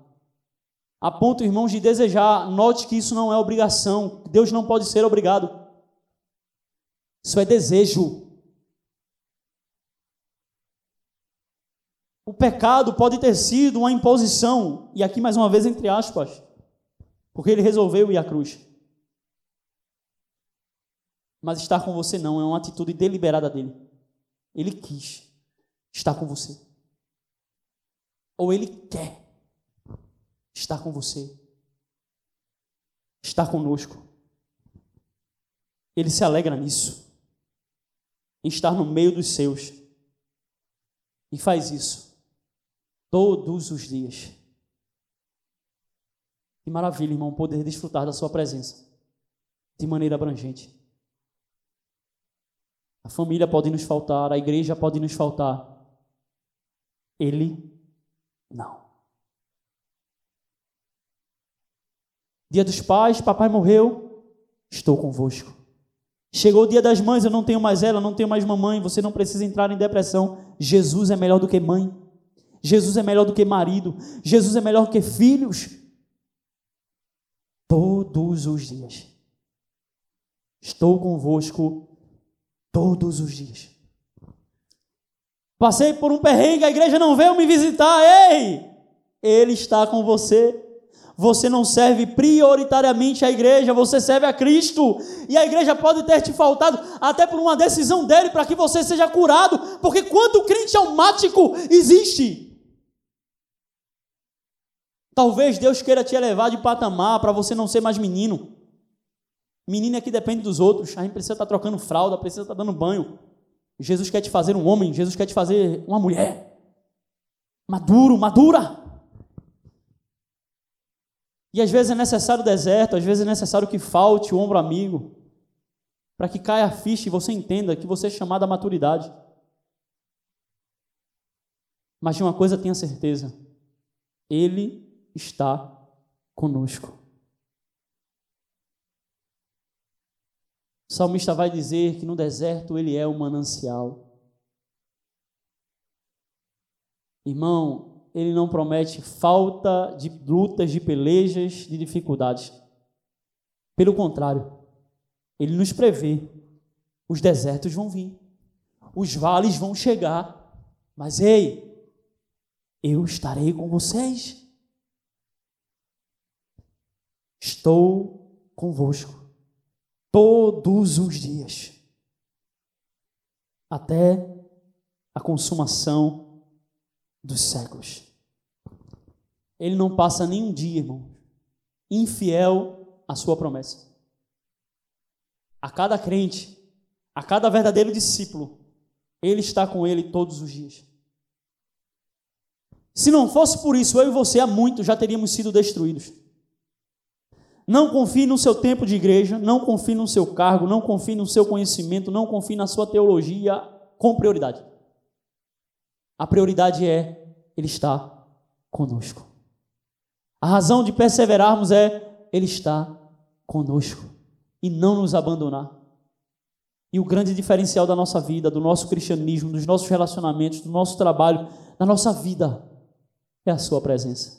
A ponto, irmãos, de desejar, note que isso não é obrigação, Deus não pode ser obrigado. Isso é desejo. O pecado pode ter sido uma imposição, e aqui mais uma vez entre aspas, porque ele resolveu ir à cruz. Mas estar com você não, é uma atitude deliberada dele. Ele quis estar com você. Ou ele quer estar com você. Estar conosco. Ele se alegra nisso. Em estar no meio dos seus. E faz isso todos os dias. Que maravilha, irmão, poder desfrutar da Sua presença de maneira abrangente. A família pode nos faltar, a igreja pode nos faltar. Ele não. Dia dos pais, papai morreu, estou convosco. Chegou o dia das mães, eu não tenho mais ela, não tenho mais mamãe, você não precisa entrar em depressão. Jesus é melhor do que mãe. Jesus é melhor do que marido. Jesus é melhor do que filhos. Todos os dias. Estou convosco todos os dias. Passei por um perrengue, a igreja não veio me visitar. Ei! Ele está com você. Você não serve prioritariamente à igreja, você serve a Cristo. E a igreja pode ter te faltado até por uma decisão dele para que você seja curado, porque quanto crente almático existe? Talvez Deus queira te elevar de patamar para você não ser mais menino. Menino é que depende dos outros. A gente precisa estar tá trocando fralda, precisa estar tá dando banho. Jesus quer te fazer um homem, Jesus quer te fazer uma mulher. Maduro, madura. E às vezes é necessário o deserto, às vezes é necessário que falte o ombro amigo, para que caia a ficha e você entenda que você é chamado à maturidade. Mas de uma coisa tenha certeza: Ele está conosco. O salmista vai dizer que no deserto ele é o manancial. Irmão, ele não promete falta de lutas, de pelejas, de dificuldades. Pelo contrário, ele nos prevê: os desertos vão vir, os vales vão chegar, mas ei, eu estarei com vocês. Estou convosco todos os dias, até a consumação dos séculos. Ele não passa nenhum dia, irmão, infiel à sua promessa. A cada crente, a cada verdadeiro discípulo, ele está com ele todos os dias. Se não fosse por isso, eu e você há muito já teríamos sido destruídos. Não confie no seu tempo de igreja, não confie no seu cargo, não confie no seu conhecimento, não confie na sua teologia com prioridade. A prioridade é Ele está conosco. A razão de perseverarmos é Ele está conosco e não nos abandonar. E o grande diferencial da nossa vida, do nosso cristianismo, dos nossos relacionamentos, do nosso trabalho, da nossa vida, é a Sua presença.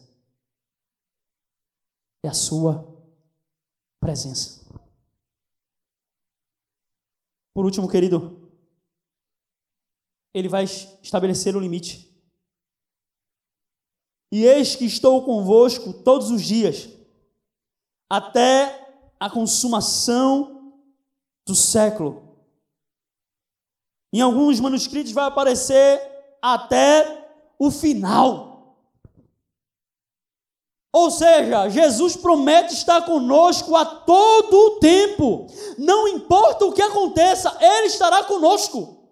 É a Sua presença. Por último, querido, ele vai estabelecer o limite. E eis que estou convosco todos os dias, até a consumação do século. Em alguns manuscritos vai aparecer até o final. Ou seja, Jesus promete estar conosco a todo o tempo. Não importa o que aconteça, Ele estará conosco.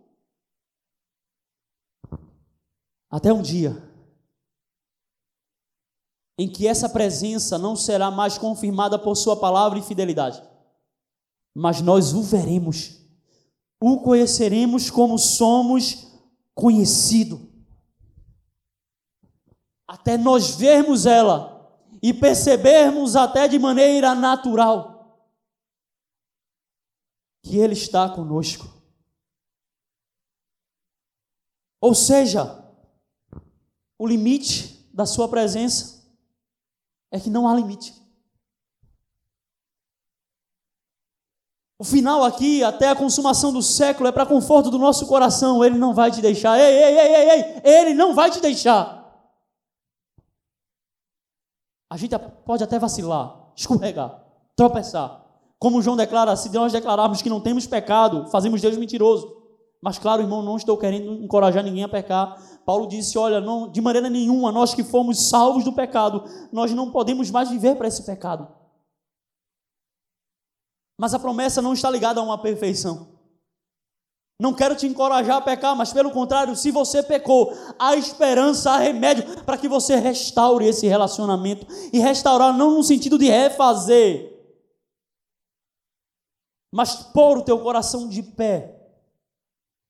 Até um dia em que essa presença não será mais confirmada por Sua palavra e fidelidade, mas nós o veremos o conheceremos como somos conhecido. Até nós vermos ela e percebermos até de maneira natural que Ele está conosco. Ou seja, o limite da Sua presença é que não há limite. O final aqui, até a consumação do século, é para conforto do nosso coração. Ele não vai te deixar. Ei, ei, ei, ei, ei. Ele não vai te deixar. A gente pode até vacilar, escorregar, tropeçar. Como João declara, se nós declararmos que não temos pecado, fazemos Deus mentiroso. Mas claro, irmão, não estou querendo encorajar ninguém a pecar. Paulo disse: olha, não, de maneira nenhuma, nós que fomos salvos do pecado, nós não podemos mais viver para esse pecado. Mas a promessa não está ligada a uma perfeição. Não quero te encorajar a pecar, mas pelo contrário, se você pecou, há esperança, há remédio para que você restaure esse relacionamento. E restaurar não no sentido de refazer, mas pôr o teu coração de pé,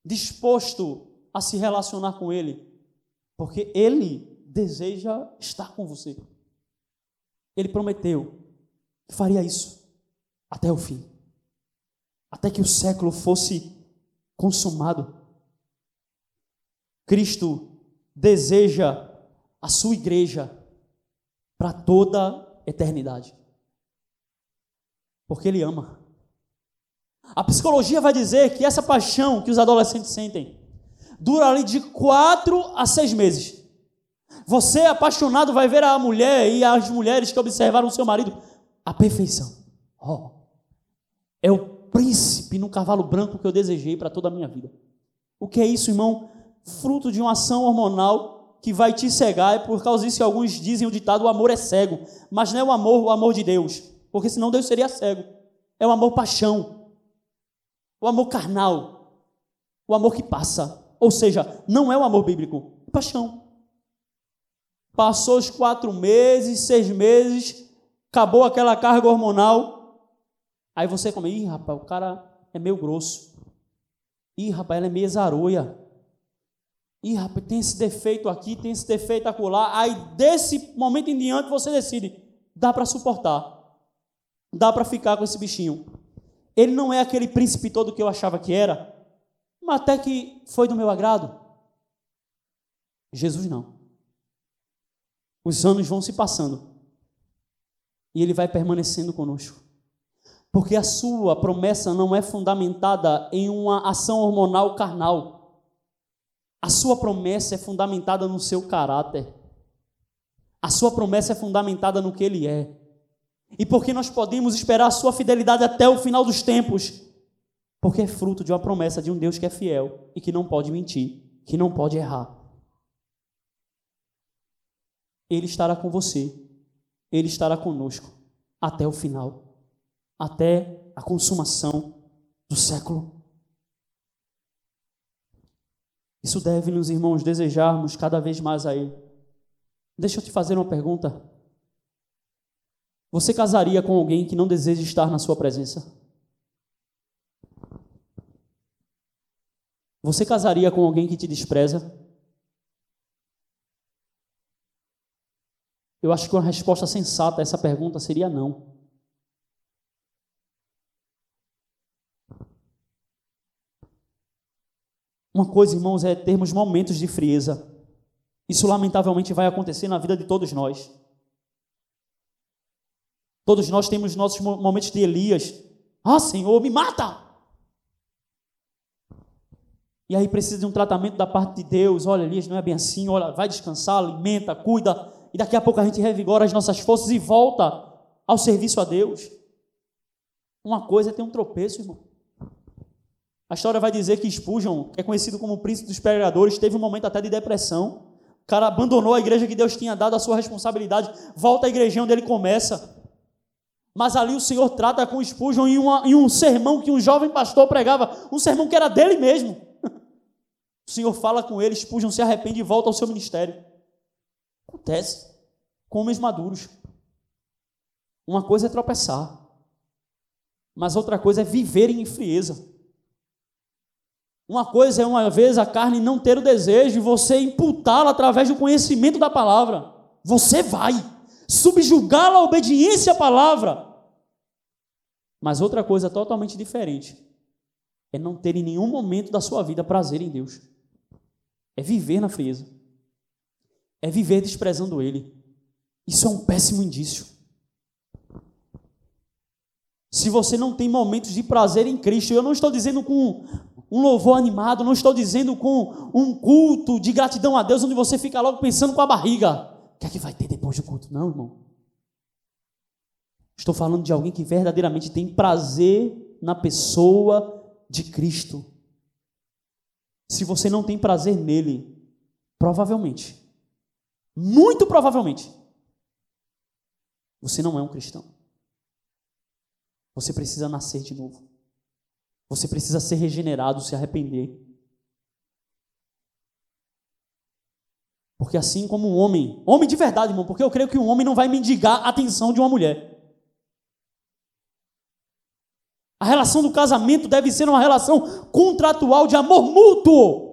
disposto a se relacionar com Ele, porque Ele deseja estar com você. Ele prometeu que faria isso até o fim, até que o século fosse consumado. Cristo deseja a sua igreja para toda eternidade. Porque Ele ama. A psicologia vai dizer que essa paixão que os adolescentes sentem dura ali de quatro a seis meses. Você, apaixonado, vai ver a mulher e as mulheres que observaram o seu marido a perfeição. Oh, é o príncipe no cavalo branco que eu desejei para toda a minha vida. O que é isso, irmão? Fruto de uma ação hormonal que vai te cegar, e por causa disso que alguns dizem o ditado: o amor é cego. Mas não é o amor, o amor de Deus, porque senão Deus seria cego. É o amor paixão, o amor carnal, o amor que passa. Ou seja, não é o amor bíblico, é paixão. Passou os quatro meses, seis meses, acabou aquela carga hormonal, Aí você come, ih, rapaz, o cara é meio grosso. Ih, rapaz, ela é meio zaroia. Ih, rapaz, tem esse defeito aqui, tem esse defeito acolá. Aí, desse momento em diante, você decide, dá para suportar. Dá para ficar com esse bichinho. Ele não é aquele príncipe todo que eu achava que era, mas até que foi do meu agrado. Jesus não. Os anos vão se passando. E ele vai permanecendo conosco. Porque a sua promessa não é fundamentada em uma ação hormonal carnal. A sua promessa é fundamentada no seu caráter. A sua promessa é fundamentada no que ele é. E porque nós podemos esperar a sua fidelidade até o final dos tempos? Porque é fruto de uma promessa de um Deus que é fiel e que não pode mentir, que não pode errar. Ele estará com você, ele estará conosco até o final até a consumação do século. Isso deve nos irmãos desejarmos cada vez mais a Ele. Deixa eu te fazer uma pergunta. Você casaria com alguém que não deseja estar na sua presença? Você casaria com alguém que te despreza? Eu acho que uma resposta sensata a essa pergunta seria não. Uma coisa, irmãos, é termos momentos de frieza. Isso, lamentavelmente, vai acontecer na vida de todos nós. Todos nós temos nossos momentos de Elias. Ah, Senhor, me mata! E aí precisa de um tratamento da parte de Deus. Olha, Elias, não é bem assim. Olha, vai descansar, alimenta, cuida. E daqui a pouco a gente revigora as nossas forças e volta ao serviço a Deus. Uma coisa é ter um tropeço, irmão. A história vai dizer que Spurgeon, que é conhecido como o príncipe dos pregadores, teve um momento até de depressão. O cara abandonou a igreja que Deus tinha dado a sua responsabilidade, volta à igreja onde ele começa. Mas ali o Senhor trata com Spurgeon em, uma, em um sermão que um jovem pastor pregava, um sermão que era dele mesmo. O Senhor fala com ele, Spurgeon se arrepende e volta ao seu ministério. Acontece com homens maduros. Uma coisa é tropeçar, mas outra coisa é viver em frieza. Uma coisa é uma vez a carne não ter o desejo e você imputá-la através do conhecimento da palavra. Você vai subjugá-la à obediência à palavra. Mas outra coisa totalmente diferente é não ter em nenhum momento da sua vida prazer em Deus. É viver na frieza. É viver desprezando Ele. Isso é um péssimo indício. Se você não tem momentos de prazer em Cristo, eu não estou dizendo com um louvor animado, não estou dizendo com um culto de gratidão a Deus, onde você fica logo pensando com a barriga: o que é que vai ter depois do culto? Não, irmão. Estou falando de alguém que verdadeiramente tem prazer na pessoa de Cristo. Se você não tem prazer nele, provavelmente, muito provavelmente, você não é um cristão. Você precisa nascer de novo. Você precisa ser regenerado, se arrepender. Porque assim como um homem, homem de verdade, irmão, porque eu creio que um homem não vai mendigar a atenção de uma mulher. A relação do casamento deve ser uma relação contratual de amor mútuo.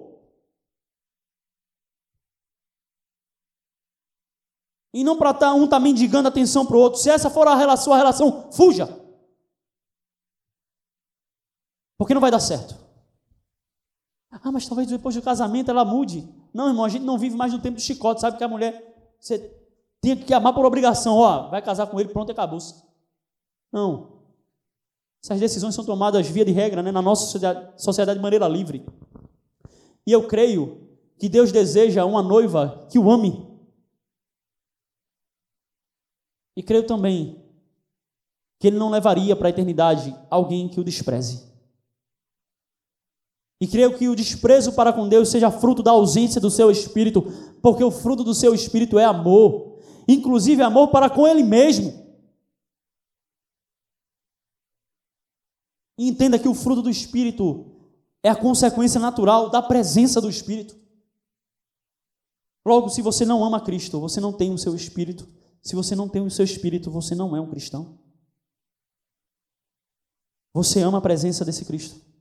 E não para tá, um estar tá mendigando atenção para o outro. Se essa for a relação, a relação, fuja. Porque não vai dar certo. Ah, mas talvez depois do casamento ela mude. Não, irmão, a gente não vive mais no tempo do chicote. Sabe que a mulher, você tinha que amar por obrigação. Ó, vai casar com ele, pronto, acabou-se. Não. Essas decisões são tomadas via de regra né, na nossa sociedade de maneira livre. E eu creio que Deus deseja uma noiva que o ame. E creio também que Ele não levaria para a eternidade alguém que o despreze. E creio que o desprezo para com Deus seja fruto da ausência do seu espírito, porque o fruto do seu espírito é amor, inclusive amor para com Ele mesmo. E entenda que o fruto do Espírito é a consequência natural da presença do Espírito. Logo, se você não ama Cristo, você não tem o seu Espírito. Se você não tem o seu Espírito, você não é um cristão. Você ama a presença desse Cristo.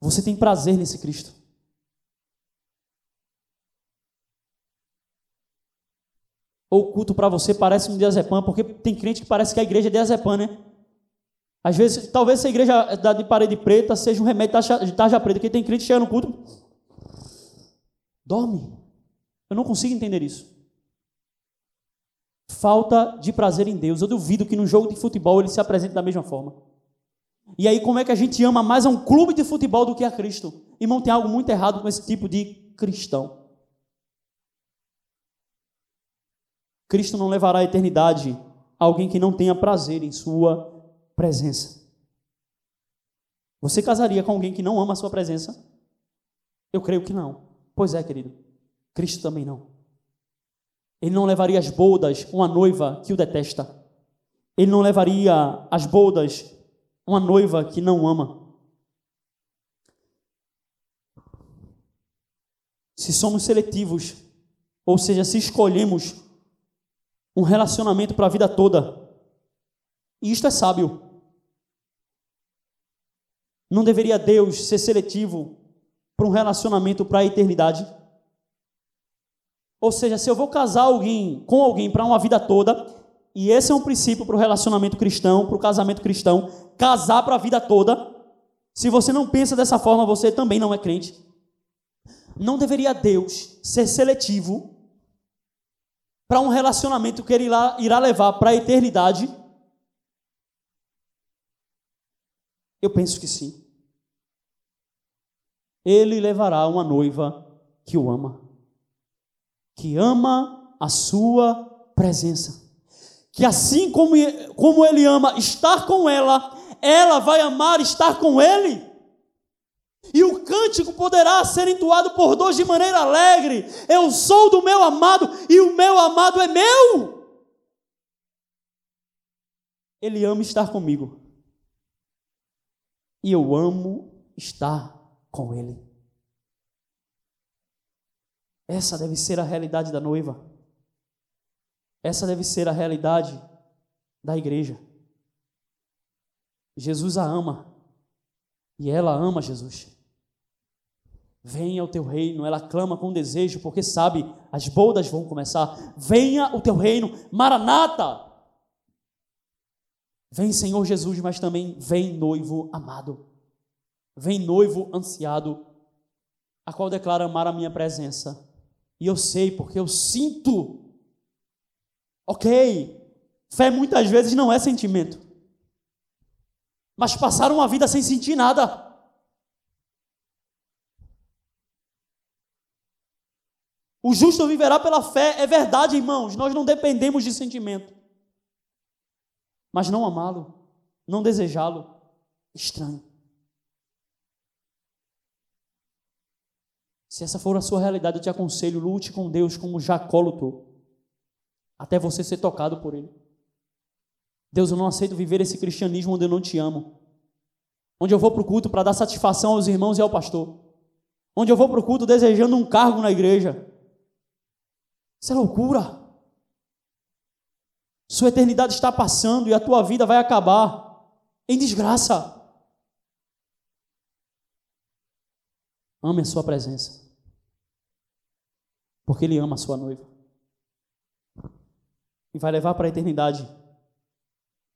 Você tem prazer nesse Cristo. Ou o culto para você parece um diazepam, porque tem crente que parece que a igreja é diazepam, né? Às vezes, talvez essa igreja da de parede preta seja um remédio de tarja preta, que tem crente chega no culto, dorme. Eu não consigo entender isso. Falta de prazer em Deus. Eu duvido que no jogo de futebol ele se apresente da mesma forma. E aí, como é que a gente ama mais a um clube de futebol do que a Cristo? Irmão, tem algo muito errado com esse tipo de cristão. Cristo não levará à eternidade alguém que não tenha prazer em sua presença. Você casaria com alguém que não ama a sua presença? Eu creio que não. Pois é, querido. Cristo também não. Ele não levaria as bodas uma noiva que o detesta. Ele não levaria as bodas uma noiva que não ama. Se somos seletivos, ou seja, se escolhemos um relacionamento para a vida toda, isto é sábio. Não deveria Deus ser seletivo para um relacionamento para a eternidade? Ou seja, se eu vou casar alguém com alguém para uma vida toda, e esse é um princípio para o relacionamento cristão, para o casamento cristão, casar para a vida toda. Se você não pensa dessa forma, você também não é crente. Não deveria Deus ser seletivo para um relacionamento que ele irá levar para a eternidade? Eu penso que sim. Ele levará uma noiva que o ama, que ama a sua presença. Que assim como, como ele ama estar com ela, ela vai amar estar com ele. E o cântico poderá ser entoado por dois de maneira alegre. Eu sou do meu amado e o meu amado é meu. Ele ama estar comigo e eu amo estar com Ele. Essa deve ser a realidade da noiva. Essa deve ser a realidade da igreja. Jesus a ama e ela ama Jesus. Venha o teu reino, ela clama com desejo, porque sabe, as bodas vão começar. Venha o teu reino, Maranata! Vem Senhor Jesus, mas também vem noivo amado. Vem noivo ansiado, a qual declara amar a minha presença. E eu sei, porque eu sinto. Ok, fé muitas vezes não é sentimento. Mas passar uma vida sem sentir nada. O justo viverá pela fé, é verdade, irmãos, nós não dependemos de sentimento. Mas não amá-lo, não desejá-lo, estranho. Se essa for a sua realidade, eu te aconselho, lute com Deus como Jacó lutou, até você ser tocado por Ele. Deus, eu não aceito viver esse cristianismo onde eu não te amo, onde eu vou para o culto para dar satisfação aos irmãos e ao pastor, onde eu vou para o culto desejando um cargo na igreja, isso é loucura. Sua eternidade está passando e a tua vida vai acabar em desgraça. Ame a sua presença. Porque Ele ama a sua noiva. E vai levar para a eternidade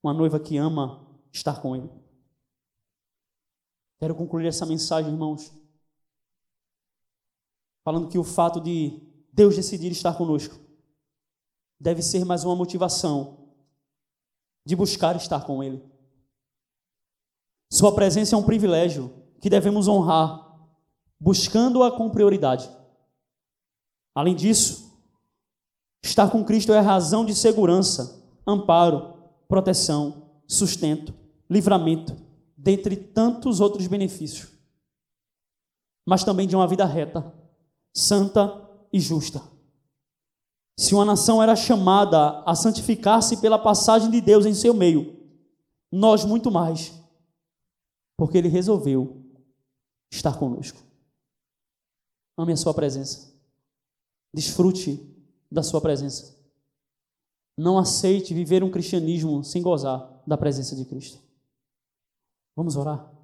uma noiva que ama estar com Ele. Quero concluir essa mensagem, irmãos, falando que o fato de Deus decidir estar conosco, deve ser mais uma motivação de buscar estar com Ele. Sua presença é um privilégio que devemos honrar, buscando-a com prioridade. Além disso, estar com Cristo é razão de segurança, amparo, proteção, sustento, livramento, dentre tantos outros benefícios, mas também de uma vida reta, santa e justa. Se uma nação era chamada a santificar-se pela passagem de Deus em seu meio, nós muito mais, porque Ele resolveu estar conosco. Ame a Sua presença, desfrute da Sua presença. Não aceite viver um cristianismo sem gozar da presença de Cristo. Vamos orar?